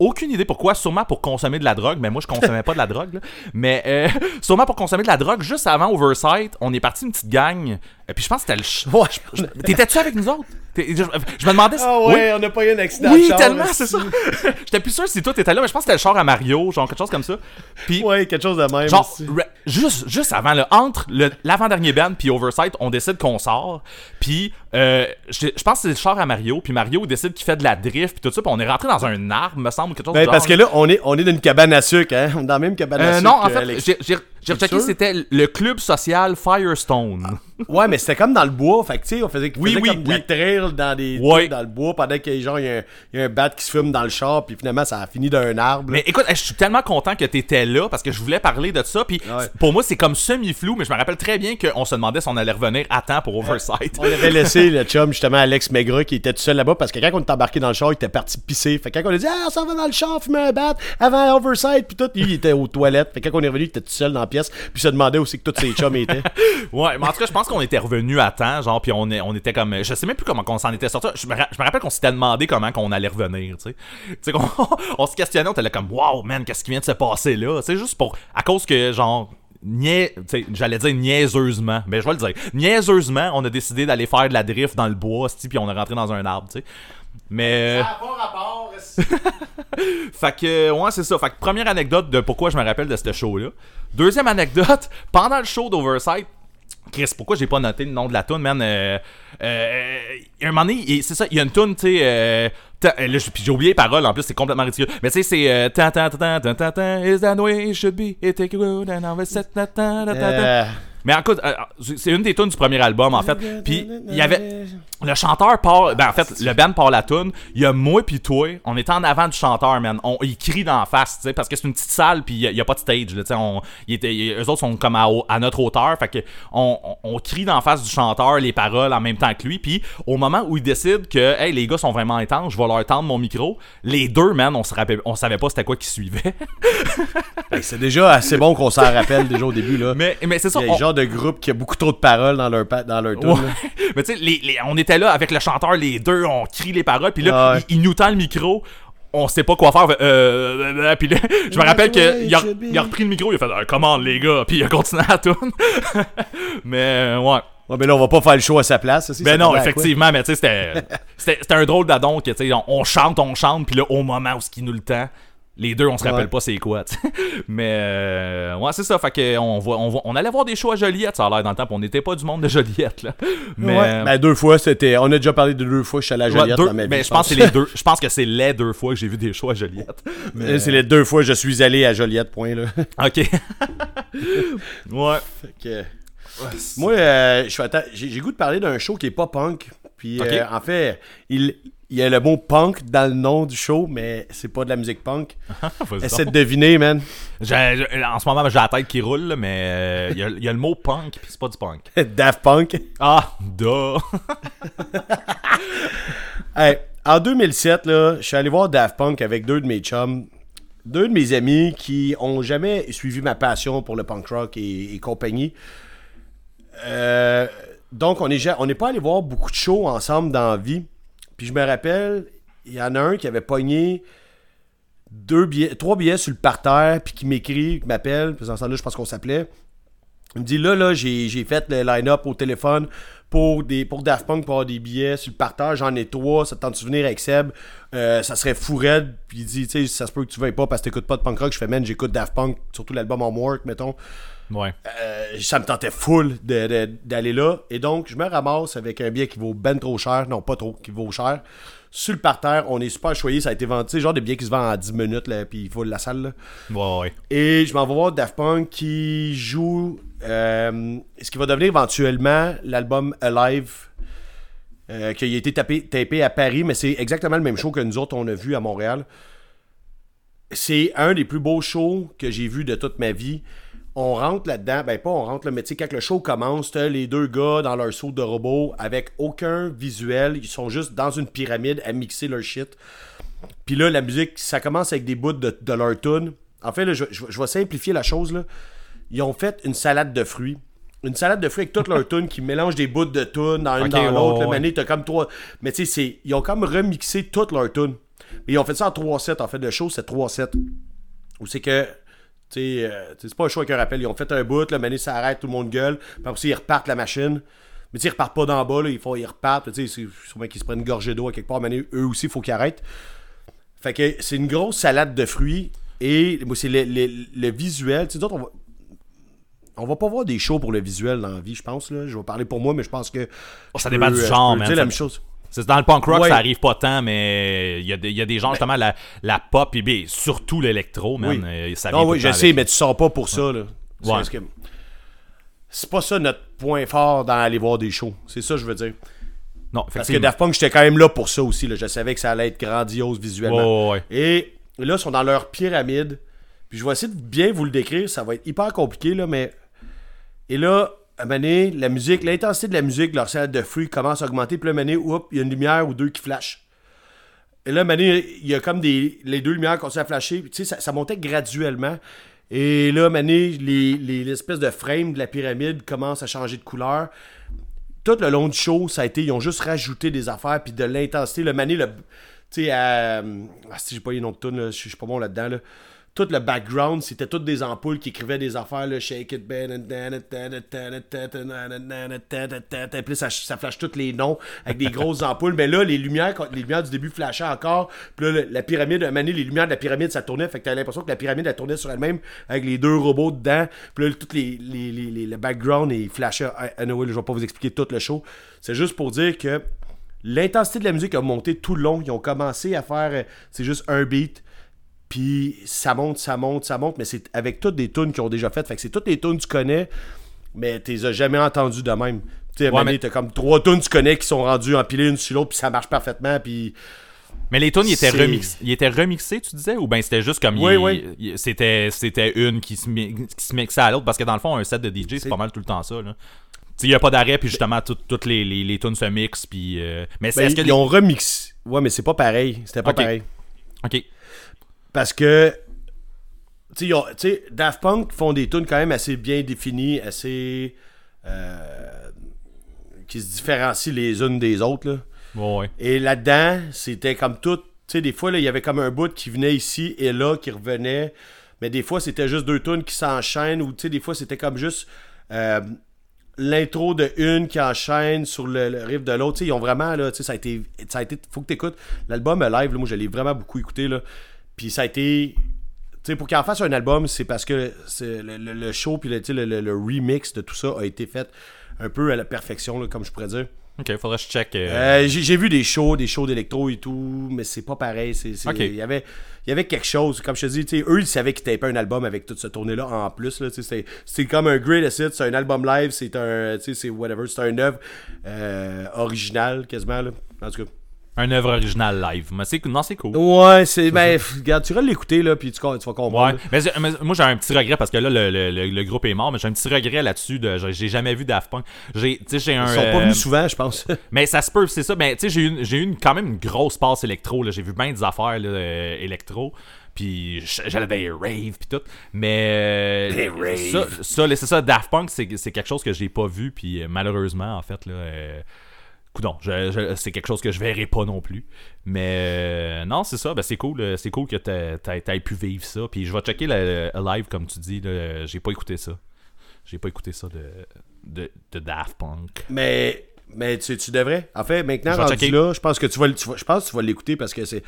Aucune idée pourquoi, sûrement pour consommer de la drogue, mais moi je consommais pas de la drogue, là. mais euh, sûrement pour consommer de la drogue, juste avant Oversight, on est parti une petite gang, et puis je pense que c'était le... Ouais. je- T'étais-tu avec nous autres? Je, je me demandais si... Ah oui, ouais, on n'a pas eu un accident oui, de char, tellement, c'est ça. J'étais plus sûr si toi t'étais là, mais je pense que c'était le char à Mario, genre quelque chose comme ça. Puis, Ouais, quelque chose de même. genre, aussi. juste, juste avant, là, entre l'avant-dernier band puis Oversight, on décide qu'on sort. Puis, euh, je, je pense que c'est le char à Mario, puis Mario décide qu'il fait de la drift, puis tout ça, puis on est rentré dans un arbre, me semble, quelque chose Ben, du parce que là, on est, on est dans une cabane à sucre, hein. On est dans la même cabane à Euh, sucre. non, en fait, j'ai- j'ai rechecké, c'était le club social Firestone. Ouais, mais c'était comme dans le bois. Fait que, tu sais, on faisait, Oui, faisait oui, comme la oui. trail dans des trucs dans le bois pendant qu'il y a, genre, il y a, un- y a un bat qui se fume dans le char, puis finalement, ça a fini d'un arbre. là. Mais écoute, je suis tellement content que t'étais là parce que je voulais parler de ça. Puis Ouais. pour moi, c'est comme semi-flou, mais je me rappelle très bien qu'on se demandait si on allait revenir à temps pour Oversight. On avait laissé le chum, justement, Alex Maigret, qui était tout seul là-bas, parce que quand on est embarqué dans le char, il était parti pisser. Fait que quand on a dit, ah, on s'en va dans le char, fumer un bat, avant Oversight, puis tout, lui, il était aux toilettes. Fait que quand on est revenu, il était tout seul dans la pièce, puis se demandait aussi que tous ses chums étaient. Ouais, mais en tout cas, je pense qu'on était revenu à temps, genre, puis on, est- on était comme. Je sais même plus comment on s'en était sorti. Je me, rappelle qu'on s'était demandé comment qu'on allait revenir, tu sais. Tu sais, qu'on on se questionnait, on était là comme, wow, man, qu'est-ce qui vient de se passer là? C'est juste pour. À cause que, genre. J'allais dire niaiseusement, mais je vais le dire. Niaiseusement, on a décidé d'aller faire de la drift dans le bois, puis on est rentré dans un arbre, tu sais. Mais. Fait que, ouais, c'est ça. Fait que première anecdote de pourquoi je me rappelle de ce show-là. Deuxième anecdote, pendant le show d'Oversight, Chris, pourquoi j'ai pas noté le nom de la tune, man? Euh, euh, il y a un moment donné, c'est ça, il y a une tune, tu sais. Euh, ta- euh, là, j'ai- puis j'ai oublié les paroles, en plus, c'est complètement ridicule. Mais tu sais, c'est. Euh, tan, tan, tan, tan, tan, tan, is that way it should be? It take a road and set that, tan, tan, tan, tan. Euh, Mais écoute, euh, c'est une des tunes du premier album, en fait. Puis il y avait. Le chanteur part. Ben, en fait, le band part la tune. Il y a moi puis toi. On était en avant du chanteur, man. On, il crie d'en face, tu sais, parce que c'est une petite salle, puis il n'y a, pas de stage, là, tu sais. On, était, eux autres sont comme à, à notre hauteur. Fait que on, on, on crie d'en face du chanteur les paroles en même temps que lui. Puis au moment où il décide que, hey, les gars sont vraiment intenses, je vais leur tendre mon micro, les deux, man, on se rappelle, on savait pas c'était quoi qui suivait. Hey, c'est déjà assez bon qu'on s'en rappelle déjà au début. Là. mais, mais c'est ça. Il y a on- le genre de groupe qui a beaucoup trop de paroles dans leur, dans leur Ouais. là. Mais tu sais, les- les- on était là avec le chanteur, les deux, on crie les paroles, puis là, Ah ouais. il, il nous tend le micro. On sait pas quoi faire. fait, Euh, euh, puis là, je me rappelle qu'il a, il a repris le micro, il a fait euh, commande les gars, puis il a continué à tourner. mais euh, ouais. Ouais, mais là, on va pas faire le show à sa place. c'est- Ben non, effectivement, mais tu sais, c'était, un drôle d'adon que tu sais, on, on chante, on chante, puis là, au moment où ce qui nous le tend, les deux, on se rappelle Ouais. pas c'est quoi. Mais euh, ouais, c'est ça. Fait que on, voit, on, voit- on allait voir des shows à Joliette, ça a l'air dans le temps, on n'était pas du monde de Joliette, là. Mais. Ouais, ben deux fois, c'était. On a déjà parlé de deux fois que je suis allé à Ouais, Joliette deux- dans ma vie. mais je pense que c'est les deux. Je pense que c'est les deux fois que j'ai vu des shows à Joliette. Euh, C'est les deux fois que je suis allé à Joliette, point là. Ok. ouais. Fait que- Moi, euh, j'ai goût de parler d'un show qui est pas punk. Puis Ok. euh, en fait, il, il y a le mot punk dans le nom du show, mais c'est pas de la musique punk. Vas-y Essaie de deviner, man. En ce moment, j'ai la tête qui roule, mais euh, il y, a- il y a le mot punk, puis c'est pas du punk. Daft Punk. Ah, duh. Hey, en 2007, là, je suis allé voir Daft Punk avec deux de mes chums. Deux de mes amis qui ont jamais suivi ma passion pour le punk rock et, et compagnie. Euh, donc, on n'est ja- on n'est pas allé voir beaucoup de shows ensemble dans la vie. Puis je me rappelle, il y en a un qui avait pogné deux billets, trois billets sur le parterre, puis qui m'écrit, qui m'appelle, puis en ce temps-là, je pense qu'on s'appelait. Il me dit là, là, j'ai fait le line-up au téléphone pour, des, pour Daft Punk pour avoir des billets sur le parterre. J'en ai trois. Ça te tente de venir avec Seb? Euh, ça serait fou raide. Puis il dit, tu sais, ça se peut que tu veuilles pas parce que t'écoutes pas de punk rock. Je fais, man, j'écoute Daft Punk, surtout l'album Homework, mettons. Ouais. Euh, ça me tentait full d'aller là. Et donc, je me ramasse avec un billet qui vaut ben trop cher. Non, pas trop, qui vaut cher. Sur le parterre, on est super choyé. Ça a été vendu. Genre des billets qui se vendent en 10 minutes, là, puis il faut la salle. Là. Ouais, ouais. Et je m'en vais voir Daft Punk qui joue euh, ce qui va devenir éventuellement l'album Alive. euh, qui a été tapé, tapé à Paris, mais c'est exactement le même show que nous autres on a vu à Montréal. C'est un des plus beaux shows que j'ai vu de toute ma vie. On rentre là-dedans, ben pas on rentre là, mais tu sais, quand le show commence, les deux gars dans leur saut de robot avec aucun visuel, ils sont juste dans une pyramide à mixer leur shit. Puis là, la musique, ça commence avec des bouts de, de leur tune. En fait, là, je, je- je vais simplifier la chose. Là. Ils ont fait une salade de fruits. Une salade de fruits avec toute leur tune qui mélange des bouts de tune dans une Ok, dans l'autre. ouais, ouais. T'as comme trois. Mais tu sais, ils ont comme remixé toute leur tune. Mais ils ont fait ça en 3 sets. En fait, le show, c'est 3 sets. Où c'est que. Euh, c'est pas un show avec un rappel. Ils ont fait un bout, là, Mané s'arrête, tout le monde gueule. Puis après, ils repartent la machine. Mais ils repartent pas d'en bas, là, ils, font, ils repartent. Tu sais, sûrement qu'ils se prennent une gorgée d'eau à quelque part. Mané, eux aussi, il faut qu'ils arrêtent. Fait que c'est une grosse salade de fruits. Et moi, c'est le, le- le visuel. Tu sais, d'autres, on va. On va pas voir des shows pour le visuel dans la vie, je pense. Là. Je vais parler pour moi, mais je pense que. Oh, ça dépend du euh, genre, Ça- la même chose. C'est dans le punk rock, Ouais. ça arrive pas tant, mais il y, a des- y a des gens, justement, la, la pop, et bien, surtout l'électro, man. Oui. euh, Ça Non, oui, je sais, avec. mais tu sors pas pour ça. Là. C'est que- pas ça notre point fort dans aller voir des shows. C'est ça, je veux dire. Non, Parce que. Daft Punk, j'étais quand même là pour ça aussi. Là. Je savais que ça allait être grandiose visuellement. Ouais. Et là, ils sont dans leur pyramide. Puis je vais essayer de bien vous le décrire. Ça va être hyper compliqué, là, mais. Et là, à un la musique, l'intensité de la musique, leur salade de fruits commence à augmenter. Puis là, à un oups, il y a une lumière ou deux qui flashent. Et là, à il y a comme des. Les deux lumières continuent à flasher. Puis, tu sais, ça, montait graduellement. Et là, à donné, les, l'espèce de frame de la pyramide commence à changer de couleur tout le long du show, ça a été, ils ont juste rajouté des affaires puis de l'intensité. Le mané, le, tu sais, à, ah, si j'ai pas les noms de tunes, je suis pas bon là-dedans. Là. Tout le background, c'était toutes des ampoules qui écrivaient des affaires, là, shake it, it. Puis ça, flash tous les noms avec des grosses ampoules. Mais là, les lumières, les lumières du début flashaient encore. Puis là, le- la pyramide, à les lumières de la pyramide, ça tournait. Fait que t'avais l'impression que la pyramide, elle tournait sur elle-même avec les deux robots dedans. Puis là, tout les, les, les, le background, il flashait. Anyway, je vais pas vous expliquer tout le show. C'est juste pour dire que l'intensité de la musique a monté tout le long. Ils ont commencé à faire, euh, c'est juste un beat. Puis ça monte, ça monte, ça monte, mais c'est avec toutes des tunes qu'ils ont déjà faites. Fait que c'est toutes les tunes que tu connais. mais tu les as jamais entendus de même. Tu sais, Ouais, mais- t'as comme trois tunes que tu connais qui sont rendus empilés une sur l'autre, puis ça marche parfaitement, puis... Mais les tunes, ils étaient, remix... ils étaient remixés, tu disais Ou bien c'était juste comme. Oui, oui. C'était, c'était une qui se, mi- qui se mixait à l'autre. Parce que dans le fond, un set de DJ, c'est C'est- pas mal tout le temps ça. là. Il n'y a pas d'arrêt, puis justement, tout- toutes les, les, les tunes se mixent. Puis, euh, Mais c'est, Ben, est-ce que ils les- ont remixé. Ouais, mais c'est pas pareil. C'était pas Ok. pareil. Ok. Parce que, tu sais, Daft Punk font des tunes quand même assez bien définies, assez. euh, qui se différencient les unes des autres, là. Ouais, ouais. Et là-dedans, c'était comme tout. Tu sais, des fois, il y avait comme un bout qui venait ici et là, qui revenait. Mais des fois, c'était juste deux tunes qui s'enchaînent. Ou, tu sais, des fois, c'était comme juste euh, l'intro de une qui enchaîne sur le, le riff de l'autre. Tu sais, ils ont vraiment, là, tu sais, ça a été. Ça a été. Faut que tu écoutes. L'album live, là, moi, je l'ai vraiment beaucoup écouté, là. Puis ça a été. Tu sais, pour qu'il en fasse un album, c'est parce que le, le- le show puis le, le, remix de tout ça a été fait un peu à la perfection, là, comme je pourrais dire. Ok, faudrait que je check. euh, Euh, j'ai vu des shows, des shows d'électro et tout, mais c'est pas pareil. Il y avait, y avait quelque chose. Comme je te dis, eux, ils savaient qu'ils tapaient un album avec toute ce tournée-là en plus. C'est comme un great hit, c'est un album live, c'est un, tu sais, c'est whatever, c'est un œuvre euh, original quasiment. Là. En tout cas. Un œuvre originale live. Mais c'est, non, c'est cool. Ouais, c'est. Ben, pff, regarde, tu vas l'écouter, là, puis tu, tu vas comprendre. Ouais, là. mais, moi j'ai un petit regret parce que là le, le- le- le groupe est mort, mais j'ai un petit regret là-dessus. De, j'ai- j'ai jamais vu Daft Punk. J'ai, tu sais, j'ai un. Ils sont pas euh, venus souvent, je pense. Mais ça se peut, c'est ça. Mais tu sais, j'ai eu, une- j'ai eu une- quand même une grosse passe électro. là. J'ai vu bien des affaires là, euh, électro. Puis j'allais dans les raves puis tout. Mais Des euh, raves. ça, c'est ça, Daft Punk, c'est c'est quelque chose que j'ai pas vu. Puis euh, malheureusement, en fait, là. euh, Coudon, c'est quelque chose que je verrai pas non plus. Mais euh, non, c'est ça. Ben, c'est cool. euh, C'est cool que t'aies- pu vivre ça. Puis je vais checker le, le live, comme tu dis. J'ai pas écouté ça. J'ai pas écouté ça de, de, de Daft Punk. Mais, mais tu, tu devrais. En fait, maintenant, Je rendu là, je pense que tu vas, le- tu vas- je pense que tu vas l'écouter parce que c'est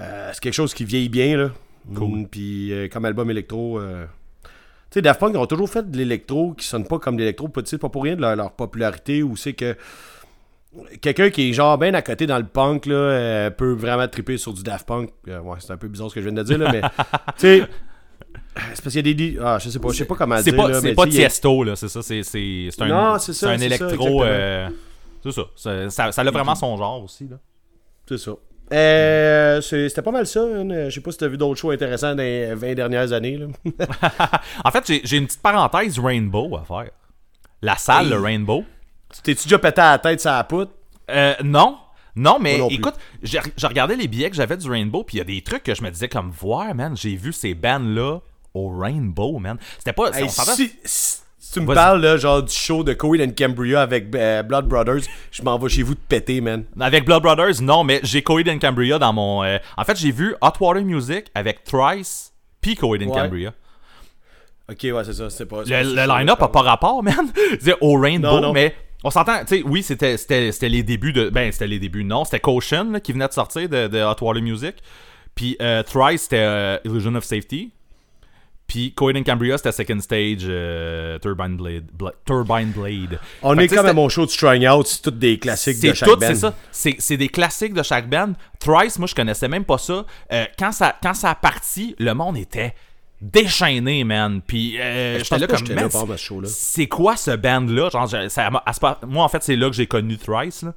euh, c'est quelque chose qui vieillit bien. Là. Cool. Mm, Puis euh, comme album électro. euh, Tu sais, Daft Punk ils ont toujours fait de l'électro qui sonne pas comme de l'électro. Pas pour rien de leur, leur popularité ou c'est que quelqu'un qui est genre bien à côté dans le punk là, euh, peut vraiment triper sur du Daft Punk. Euh, ouais, c'est un peu bizarre ce que je viens de dire là, mais tu sais. C'est parce qu'il y a des. Ah, je sais pas, je sais pas comment C'est dire. pas, là, c'est mais pas a- Tiesto, là, c'est ça. C'est, c'est, c'est un, Non, c'est ça, un c'est ça, électro. euh, c'est ça. Ça, ça, ça a vraiment son genre aussi. Là. C'est ça. Euh, C'était pas mal ça. hein. Je sais pas si t'as vu d'autres shows intéressants dans les 20 dernières années. Là. En fait, j'ai, j'ai une petite parenthèse Rainbow à faire. La salle, Hey. le Rainbow. T'es-tu déjà pété à la tête ça la poutre? Euh, non. Non, mais non écoute, j'ai, regardé les billets que j'avais du Rainbow, puis il y a des trucs que je me disais comme voir, man, j'ai vu ces bands-là au Rainbow, man. C'était pas. Hey, si, si tu me parles là, genre du show de Coheed and Cambria avec euh, Blood Brothers, je m'en vais chez vous de péter, man. Avec Blood Brothers, non, mais j'ai Coheed and Cambria dans mon. euh, En fait, j'ai vu Hot Water Music avec Thrice, puis Coheed and Ouais. Cambria. Ok, ouais, c'est ça. C'est pas. Le, line-up a pas rapport, man. C'est au Rainbow, Non, non. mais on s'entend, tu sais, oui, c'était, c'était, c'était les débuts de. Ben, c'était les débuts, non. C'était Caution là, qui venait de sortir de, de Hot Water Music. Puis euh, Thrice, c'était euh, Illusion of Safety. Puis Coheed and Cambria, c'était Second Stage euh, Turbine Blade. Bla- Turbine Blade. On Fait est à c'était- mon show de Trying Out, c'est toutes des classiques de chaque tout, band. c'est ça. C'est, c'est des classiques de chaque band. Thrice, moi, je connaissais même pas ça. Euh, quand ça. Quand ça a parti, le monde était déchaîné, man. Puis euh, j'étais là comme, man, c'est quoi ce band-là? Moi, en fait, c'est là que j'ai connu Thrice. là.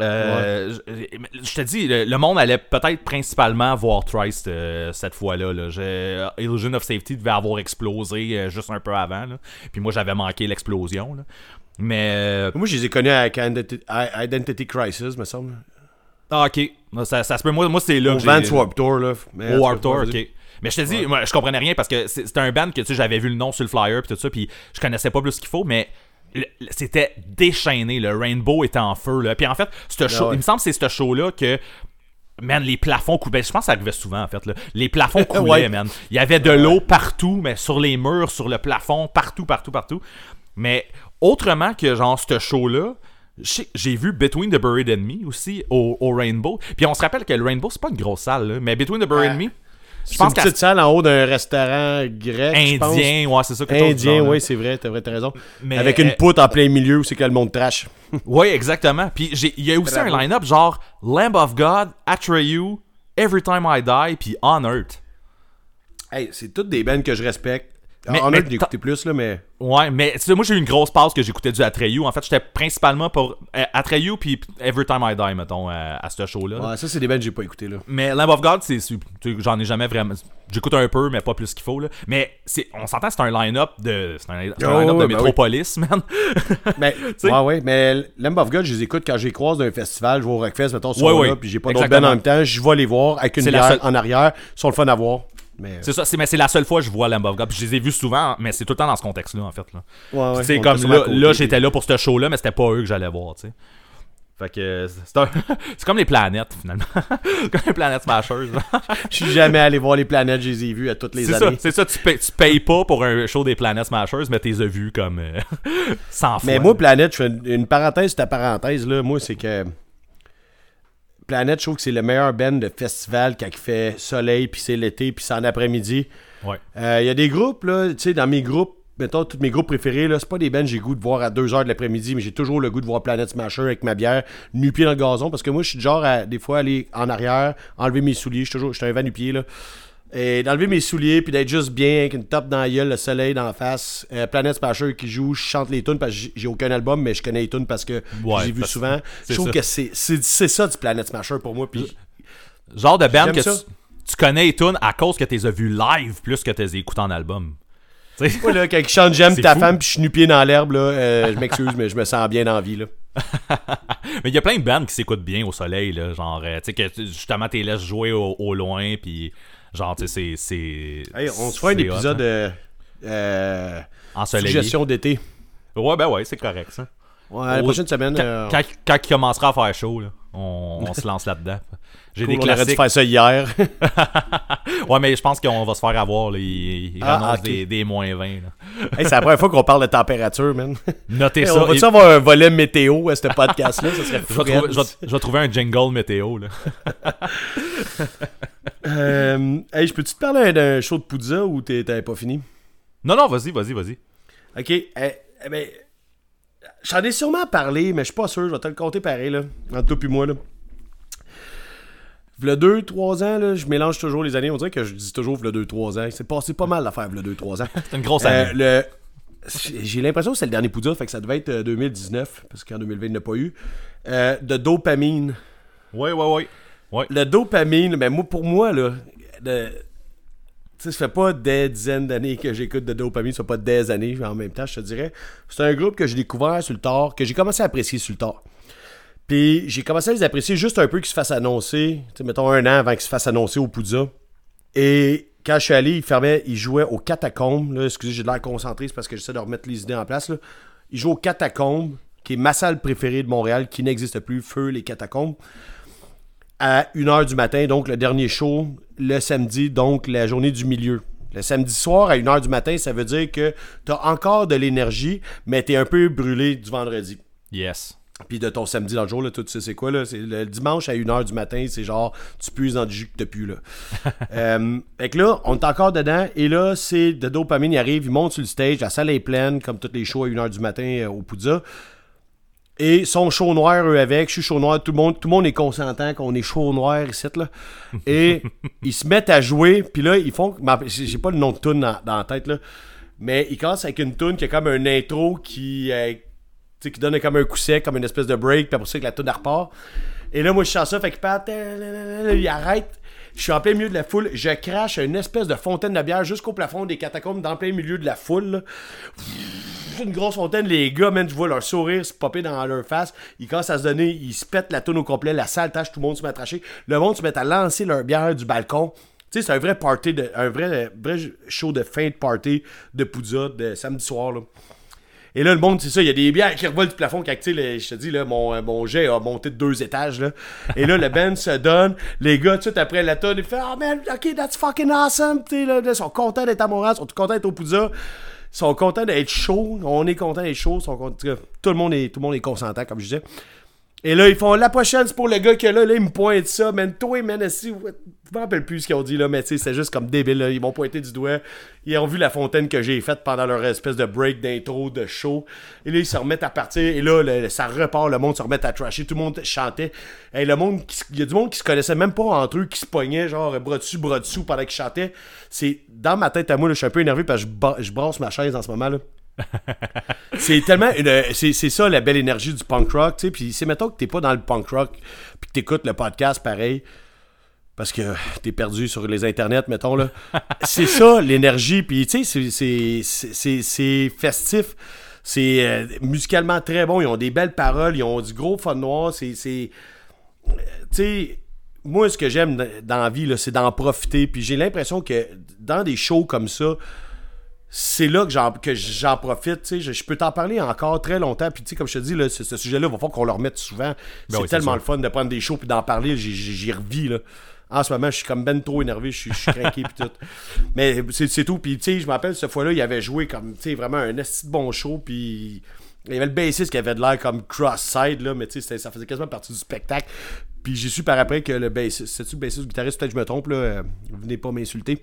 Euh, je, je te dis, le, le monde allait peut-être principalement voir Thrice euh, cette fois-là. Là. Illusion of Safety devait avoir explosé euh, juste un peu avant. là. Puis moi, j'avais manqué l'explosion. là. Mais. Moi, je les ai connus avec Identi- Identity Crisis, me semble. ah, ok. Ça, ça se peut. Moi, moi c'est là Au que j'ai- Vans Warped Tour, là. Mais, Tour, ok. Mais je te dis, moi, je comprenais rien parce que c'était un band que tu sais, j'avais vu le nom sur le flyer puis tout ça, puis je connaissais pas plus qu'il faut, mais c'était déchaîné. Le Rainbow était en feu. Là. Puis en fait, ce show, ouais. il me semble que c'est ce show-là que. Man, les plafonds coulaient. Je pense que ça arrivait souvent, en fait. Là. Les plafonds coulaient, Ouais. man. Il y avait de l'eau partout, mais sur les murs, sur le plafond, partout, partout, partout. Mais autrement que, genre, ce show-là, j'ai vu Between the Buried and Me aussi au, au Rainbow. Puis on se rappelle que le Rainbow, c'est pas une grosse salle, là, mais Between the Buried and Ouais. Me, C'est une petite salle en haut d'un restaurant grec. Indien, ouais, c'est ça. chose du Indien, oui, c'est vrai, t'as raison. Mais, Avec une euh, poutre en plein milieu où c'est que le monde trash. Ouais, exactement. Puis il y a aussi un line-up genre Lamb of God, Atreyu, Every Time I Die, puis On Earth. Hey, c'est toutes des bands que je respecte. Mais- on mais d'écouter plus, là, mais. Ouais, mais tu sais, moi j'ai eu une grosse pause que j'écoutais du Atreyu. En fait, j'étais principalement pour euh, Atreyu puis Every Time I Die, mettons, euh, à ce show-là. Ouais, ça, c'est des bands que j'ai pas écouté, là. Mais Lamb of God, c'est, j'en ai jamais vraiment. J'écoute un peu, mais pas plus qu'il faut. Là. Mais c'est, on s'entend, c'est un line-up de, c'est un, c'est un Oh, line-up de ben Metropolis, man. Mais, sais- ouais, ouais, mais Lamb of God, je les écoute quand j'ai croise d'un festival, je vais au Rockfest, mettons, sur Ouais, là, ouais. puis j'ai pas d'autres bands en même temps, je vais les voir avec une bière seule- en arrière, ils sont le fun à voir. Mais, C'est ça, c'est, mais c'est la seule fois que je vois Lamb of God. Puis je les ai vus souvent, mais c'est tout le temps dans ce contexte-là, en fait. Là. ouais, ouais, Tu on comme là, côté, là puis- j'étais là pour ce show-là, mais c'était pas eux que j'allais voir, tu sais. Fait que euh, c'est, un- c'est comme les planètes, finalement. comme les planètes Smashers. Je suis jamais allé voir les planètes, je les ai vues à toutes les c'est ça, années. c'est ça, tu payes, tu payes pas pour un show des planètes Smashers, mais t'es as vus comme euh, 100 fois. Mais moi, Planète, je fais une, une parenthèse, ta parenthèse, là, moi, c'est que Planète, je trouve que c'est le meilleur band de festival quand il fait soleil, puis c'est l'été, puis c'est en après-midi. Ouais. Euh, Il y a des groupes, là, tu sais, dans mes groupes, mettons, tous mes groupes préférés, là, c'est pas des bands que j'ai le goût de voir à 2h de l'après-midi, mais j'ai toujours le goût de voir Planet Smasher avec ma bière, nu-pied dans le gazon, parce que moi, je suis genre à, des fois, aller en arrière, enlever mes souliers, je suis toujours, je suis un van nu-pied, là. Et d'enlever mes souliers, puis d'être juste bien, avec une top dans la gueule, le soleil dans la face. Euh, Planet Smasher qui joue, je chante les tunes parce que j'ai- aucun album, mais je connais les tunes parce que Ouais, j'ai vu souvent. Je trouve ça. que c'est c'est- c'est ça du Planet Smasher pour moi, puis Genre de band que tu, tu connais les tunes à cause que t'es as vu live plus que t'es écouté en album. Tu là, quand il chante J'aime ta fou. femme, puis je suis nu-pied dans l'herbe, là, euh, je m'excuse, mais je me sens bien en vie, là. Mais il y a plein de bands qui s'écoutent bien au soleil, là. Genre, euh, tu sais, que tu- justement, t'es laisses jouer au, au loin, puis genre, tu sais, c'est. Hey, on se fait un épisode hot, hein. euh, euh, suggestion d'été. Ouais, ben ouais, c'est correct, ça. Ouais, la prochaine semaine, Quand, euh, quand, quand il commencera à faire chaud, là, on, on se lance là-dedans. J'ai cool, des on aurait dû classiques. faire ça hier. Ouais, mais je pense qu'on va se faire avoir. Là. Il, il Ah, des, des moins 20. là. Hey, c'est la première fois qu'on parle de température, man. Notez Hey, ça. on va-tu avoir un volet météo à ce podcast-là? Ça serait je, vais trouver, je, vais, je vais trouver un jingle météo. Là. Euh, hey, je peux-tu te parler d'un show de Poudza ou t'avais pas fini? Non, non, vas-y, vas-y, vas-y. Ok, eh, eh ben, j'en ai sûrement parlé, mais je suis pas sûr. Je vais te le compter pareil, là, entre toi et moi, là. V'là 2-3 ans, là, je mélange toujours les années. On dirait que je dis toujours v'là 2-3 ans. C'est passé pas mal l'affaire v'là 2-3 ans. C'est une grosse Euh, année. le... J'ai l'impression que c'est le dernier Poudza, fait que ça devait être euh, 2019, parce qu'en 2020, il n'y a pas eu. Euh, de dopamine. Ouais, ouais. Ouais. Le dopamine, mais moi, pour moi, là, de- sais, ça fait pas des dizaines d'années que j'écoute de dopamine, ça fait pas des années en même temps, je te dirais. C'est un groupe que j'ai découvert sur le tard, que j'ai commencé à apprécier sur le tard. Puis j'ai commencé à les apprécier juste un peu qu'ils se fassent annoncer, tu sais, mettons un an avant qu'ils se fassent annoncer au Poudza. Et quand je suis allé, ils fermaient, ils jouaient au Catacombes. Là, excusez, j'ai de l'air concentré, parce que j'essaie de remettre les idées en place. Ils jouent au Catacombes, qui est ma salle préférée de Montréal, qui n'existe plus, Feu les Catacombes à 1h du matin, donc le dernier show, le samedi, donc la journée du milieu. Le samedi soir à 1h du matin, ça veut dire que tu as encore de l'énergie, mais tu es un peu brûlé du vendredi. Yes. Puis de ton samedi dans le jour, là, toi, tu sais c'est quoi, là? C'est le dimanche à 1h du matin, c'est genre, tu puises dans du jus que t'as plus, là. euh, fait que là, on est encore dedans, et là, c'est de dopamine, il arrive, il monte sur le stage, la salle est pleine, comme tous les shows à 1h du matin euh, au Poudza. Et son chaud noir, eux avec, je suis chaud noir, tout le monde, tout le monde est consentant qu'on est chaud noir ici, là. Et ils se mettent à jouer, puis là, ils font. J'ai pas le nom de tune dans, dans la tête, là. Mais ils commencent avec une tune qui a comme un intro qui. euh, tu sais, qui donne comme un coup sec, comme une espèce de break, puis après ça, que la tune repart. Et là, moi, je sens ça, fait qu'il part, il arrête. Je suis en plein milieu de la foule, je crache une espèce de fontaine de bière jusqu'au plafond des catacombes, dans plein milieu de la foule, là une grosse fontaine, les gars, man, tu vois leur sourire se popper dans leur face. Ils commencent à se donner, ils se pètent la tonne au complet, la salle tâche, tout le monde se met à tracher. Le monde se met à lancer leur bière du balcon. Tu sais, c'est un vrai party, de, un vrai, vrai show de fin de party de Poudza de samedi soir, là. Et là, le monde, c'est ça, il y a des bières qui revolent du plafond quand, je te dis, là, mon, mon jet a monté de deux étages, là. Et là, le band se donne, les gars, tout de suite après la tonne, ils font « Oh man, ok, that's fucking awesome! » là, ils sont contents d'être à Montréal, ils sont contents d'être au Poudza, sont contents d'être chauds, on est contents d'être chauds, tout le monde est, tout le monde est consentant, comme je disais. Et là, ils font la prochaine, c'est pour le gars qui là, là, ils me pointent ça, man. Toi, man, si, je me rappelle plus ce qu'ils ont dit, là, mais tu sais, c'est juste comme débile, là. Ils m'ont pointé du doigt. Ils ont vu la fontaine que j'ai faite pendant leur espèce de break d'intro, de show. Et là, ils se remettent à partir. Et là, ça repart, le monde se remet à trasher. Tout le monde chantait. Et le monde, il y a du monde qui se connaissait même pas entre eux, qui se pognait, genre, bras dessus, bras dessous pendant qu'ils chantaient. C'est dans ma tête à moi, là, je suis un peu énervé parce que je brasse ma chaise en ce moment, là. C'est tellement c'est, ça la belle énergie du punk rock tu sais. Puis c'est mettons que t'es pas dans le punk rock puis que t'écoutes le podcast pareil parce que t'es perdu sur les internets mettons là. C'est ça l'énergie puis tu sais c'est, festif. C'est euh, musicalement très bon. Ils ont des belles paroles ils ont du gros fun noir. C'est c'est tu sais moi ce que j'aime dans la vie c'est d'en profiter. Puis j'ai l'impression que dans des shows comme ça c'est là que j'en, que j'en profite, tu sais, je, je peux t'en parler encore très longtemps, puis tu sais, comme je te dis, là, ce, ce sujet-là, il va falloir qu'on le remette souvent. c'est oui, c'est tellement le fun de prendre des shows puis d'en parler, j'y, j'y revis, là. En ce moment, je suis comme ben trop énervé, je suis, je suis craqué puis tout. Mais c'est, c'est tout, puis tu sais, je me rappelle, cette fois-là, il avait joué comme, tu sais, vraiment un esti de bon show, puis il y avait le bassiste qui avait de l'air comme cross-side, là, mais tu sais, ça faisait quasiment partie du spectacle. Puis j'ai su par après que le bassiste, c'est-tu le bassiste ou le guitariste, peut-être que je me trompe, là, euh, venez pas m'insulter.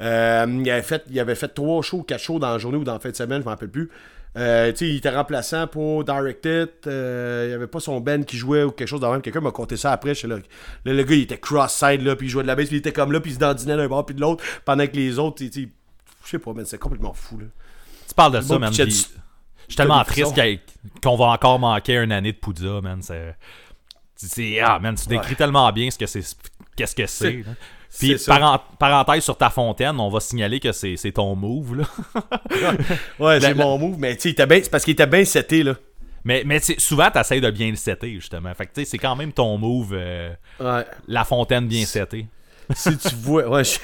Euh, il, avait fait, il avait fait trois shows, quatre shows dans la journée ou dans la fin de semaine, je m'en rappelle plus. Euh, il était remplaçant pour Directed. Euh, il n'y avait pas son band qui jouait ou quelque chose de même. Quelqu'un m'a conté ça après. Là, Là, le gars, il était cross-side, là, puis il jouait de la bass, puis il était comme là, puis il se dandinait d'un bord puis de l'autre, pendant que les autres, je sais pas, mais c'est complètement fou, là. Tu parles de ça, man. Je suis tellement triste qu'on va encore manquer une année de Poudza, man. C'est. c'est- Ah, man, tu décris tellement bien ce que c'est. Qu'est-ce que c'est. Puis, parenthèse sur ta fontaine, on va signaler que c'est ton move, là. Ouais, c'est mon move, mais tu c'est parce qu'il était bien seté, là. Mais, mais tu souvent, t'essayes de bien le setter, justement. Fait que, tu sais, c'est quand même ton move, euh, Ouais. la fontaine bien setée. si tu vois, ouais, je,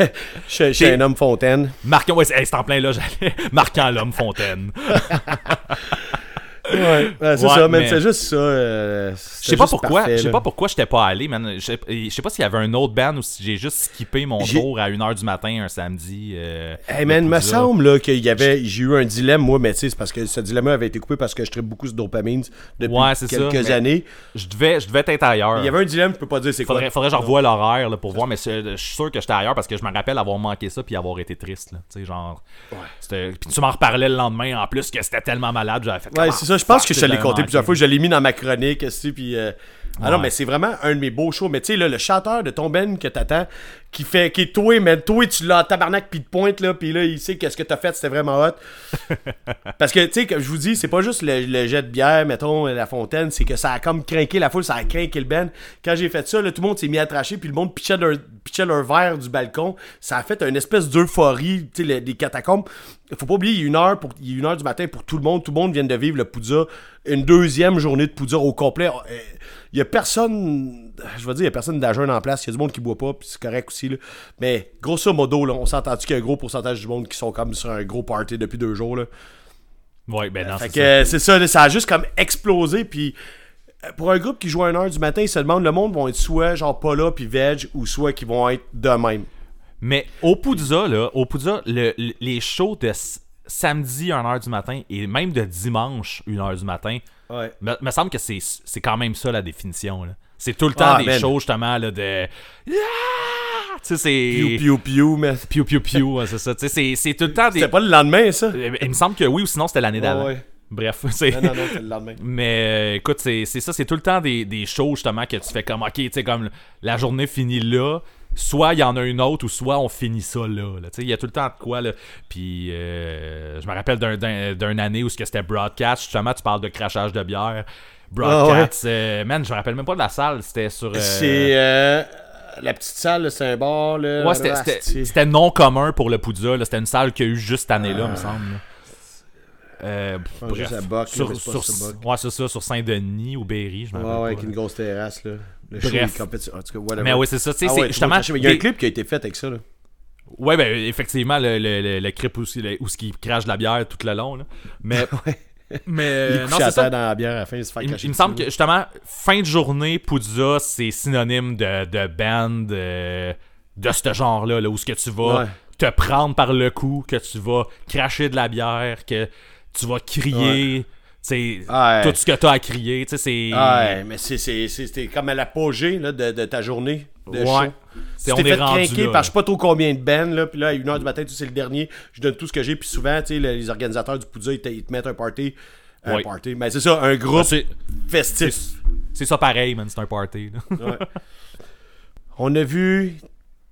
je- je suis un homme fontaine. Marquant, ouais, c'est en plein là, j'allais. Marquant l'homme fontaine. Ouais, ouais, c'est Ouais, ça, man, mais- c'est juste ça. euh, Je sais pas pourquoi, je sais pas pourquoi j'étais pas allé, man. Je sais- pas s'il y avait un autre band ou si j'ai juste skippé mon tour à 1h du matin un samedi. euh, Hey de man, me semble là, qu'il y avait, j'ai eu un dilemme moi, mais tu sais, c'est parce que ce dilemme avait été coupé parce que je traite beaucoup sur dopamine depuis Ouais, c'est ça, quelques années. Je devais, je devais être ailleurs. Il y avait un dilemme, je peux pas dire c'est quoi. Faudrait, faudrait que je revoie l'horaire là, pour voir, mais je suis sûr que j'étais ailleurs parce que je me rappelle avoir manqué ça puis avoir été triste. Là. Tu sais, genre. Puis tu m'en reparlais le lendemain en plus que c'était tellement malade, j'avais fait. Ouais, c'est ça. Je pense que je l'ai compté plusieurs fois. Je l'ai mis dans ma chronique, aussi, puis. euh, Ah non, mais c'est vraiment un de mes beaux shows. Mais tu sais, là, le chanteur de ton Ben que t'attends, qui fait, qui est toi, mais toi, tu l'as en tabarnak, puis te pointe, là, puis là, il sait que ce que t'as fait, c'était vraiment hot. Parce que, tu sais, comme je vous dis, c'est pas juste le, le jet de bière, mettons, la fontaine, c'est que ça a comme craqué la foule, ça a craqué le Ben. Quand j'ai fait ça, là, tout le monde s'est mis à tracher, puis le monde pitchait leur, pitchait leur verre du balcon. Ça a fait une espèce d'euphorie, tu sais, des catacombes. Faut pas oublier, il y a une heure, pour, il y a une heure du matin pour tout le monde. Tout le monde vient de vivre le Poudza. Une deuxième journée de Poudza au complet. Euh, Il y a personne, je vais dire, il y a personne d'agent en place. Il y a du monde qui boit pas, puis c'est correct aussi. Là. Mais grosso modo, là, on s'entend-tu qu'il y a un gros pourcentage du monde qui sont comme sur un gros party depuis deux jours. Là. Ouais, ben non, c'est ça. euh, c'est ça, là, ça a juste comme explosé. Puis euh, pour un groupe qui joue à 1h du matin, ils se demandent, le monde vont être soit genre pas là, puis veg, ou soit qui vont être de même. Mais au Poudza, là, au Poudza, le- le- les shows de samedi 1h du matin et même de dimanche 1h du matin, Ouais. me, me semble que c'est c'est quand même ça la définition. là. C'est tout le temps Ah, des man. shows justement là, de. Ah! Tu sais, c'est. Piou, piou, piou, mais. Piou, piou, ouais, c'est ça. Tu sais, c'est- c'est tout le temps des. C'était pas le lendemain, ça? Euh, Il me semble que oui, ou sinon c'était l'année d'avant. ouais. Bref, c'est. Non, non, non, c'est le lendemain. Mais euh, écoute, c'est c'est ça, c'est tout le temps des, des shows justement que tu fais comme, ok, tu sais, comme la journée finit là, soit il y en a une autre ou soit on finit ça là. il y a tout le temps de quoi là. Puis euh, je me rappelle d'un- année où c'était broadcast, justement, tu parles de crachage de bière. Broadcast, euh, man, je me rappelle même pas de la salle, c'était sur. euh, C'est la petite salle, c'est un bar. Là, Ouais, c'était- non commun pour le Poudza. C'était une salle qu'il y a eu juste cette année-là, me semble. là. Euh, bref. Buck, sur, sur- ouais, c'est ça, sur Saint-Denis ou Berry, je me Ouais, rappelle ouais, pas, avec une grosse terrasse, là. Le Bref. show. En tout cas, whatever. Mais oui, c'est ça. Tu sais, Ah ouais, justement. Il y a un clip qui a été fait avec ça, là. Ouais, ben, effectivement, le, le, le, le clip où, où ce qui crache de la bière tout le long. Là. Mais. mais Il euh, non, c'est ça. dans la bière à la fin, il se fait Il, me semble que justement, fin de journée, Poudza, c'est synonyme de, de band euh, de ce genre-là, là, où ce que tu vas Ouais. te prendre par le cou, que tu vas cracher de la bière, que tu vas crier, Ouais. tout ce que t'as à crier, tu sais, c'est. Ouais, mais c'est- c'est c'est- c'était comme à l'apogée là, de, de ta journée de Ouais. show. On t'es fait craquer par je sais pas trop combien de bands, là, puis là, à 1h du matin, tu c'est le dernier, je donne tout ce que j'ai, puis souvent, tu sais, le- les organisateurs du Poudja, ils, te- ils te mettent un party. Un Ouais. party. Mais c'est ça, un groupe C'est- festif. C'est ça pareil, man, c'est un party. Ouais. On a vu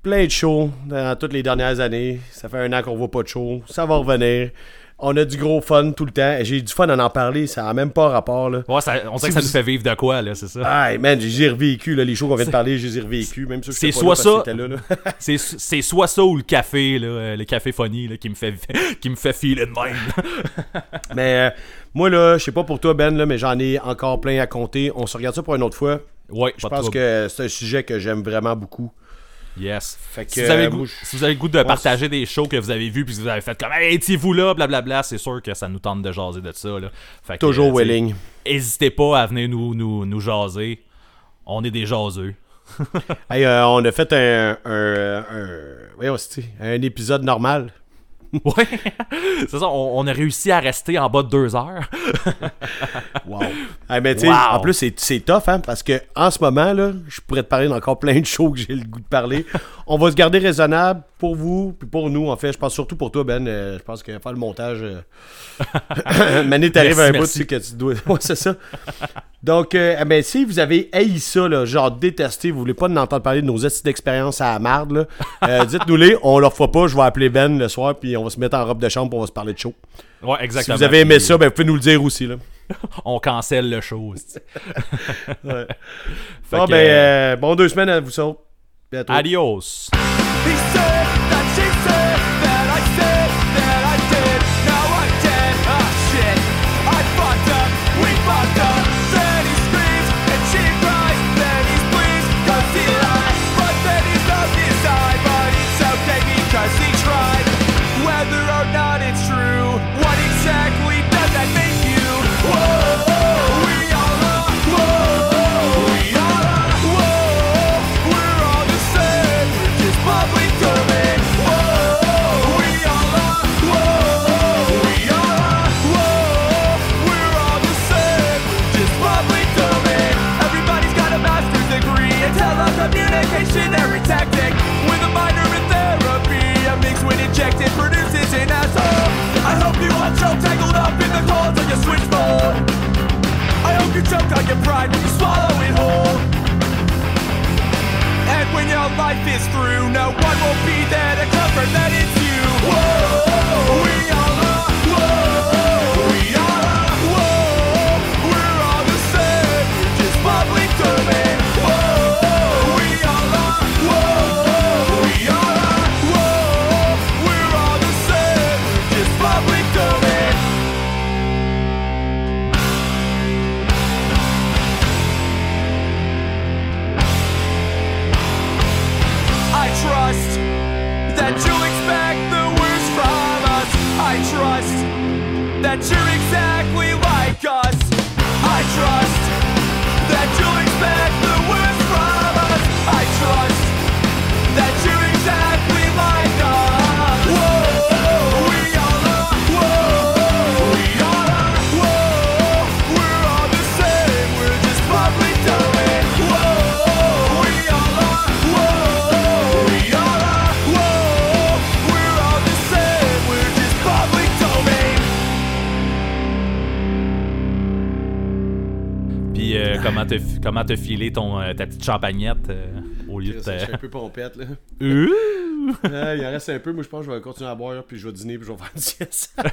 plein de shows dans toutes les dernières années. Ça fait un an qu'on voit pas de show. Ça va revenir. On a du gros fun tout le temps. J'ai du fun à en parler. Ça n'a même pas rapport. Là. Ouais, ça- on sait Si que ça vous- nous fait vivre de quoi, là, c'est ça. Ah, man, j'ai revécu. Là, les shows qu'on vient de parler, je les ai revécus. Même que C'est soit ça-. C'est soit ça ou le café, là, euh, le café funny, là, qui me fait qui me fait filer de même. mais euh, moi, là, je sais pas pour toi, Ben, là, mais j'en ai encore plein à compter. On se regarde ça pour une autre fois. ouais, Je pense que c'est un sujet que j'aime vraiment beaucoup. Yes. Fait que, si, vous avez euh, le goût, moi, je- si vous avez le goût de partager des shows que vous avez vus puis que vous avez fait comme Hey, étiez-vous là, blablabla, c'est sûr que ça nous tente de jaser de ça. Là. Fait que, Toujours euh, willing. N'hésitez pas à venir nous, nous, nous jaser. On est des jaseux. Hey, euh, on a fait un, un, un, un épisode normal. Ouais. c'est ça, on, on a réussi à rester en bas de deux heures. Wow. Hey, mais tu sais, Wow. en plus, c'est, c'est tough, hein, parce que en ce moment, là, je pourrais te parler d'encore plein de shows que j'ai le goût de parler. On va se garder raisonnable pour vous, puis pour nous, en fait. Je pense surtout pour toi, Ben. euh, je pense que faire le montage. Euh... Mané, t'arrives à un bout, tu sais que tu dois. Ouais, c'est ça. Donc, euh, eh ben, si vous avez haï ça, là, genre détesté, vous voulez pas nous entendre parler de nos astuces d'expérience à la marde, là, euh, dites-nous-les, on leur fera pas, je vais appeler Ben le soir, puis on va se mettre en robe de chambre, puis on va se parler de show. Ouais, Si exactement. vous avez aimé ça, ben, vous pouvez nous le dire aussi, là. On cancelle le show. c'est- Ouais. Fait Bon, que, ben, euh, bon deux semaines à vous autres. Adios. He said that she said comment te filer ton euh, ta petite champagnette euh, au lieu de Je suis un peu pompette, là. Ah, il en reste un peu. Moi, je pense que je vais continuer à boire, puis je vais dîner, puis je vais faire une sieste.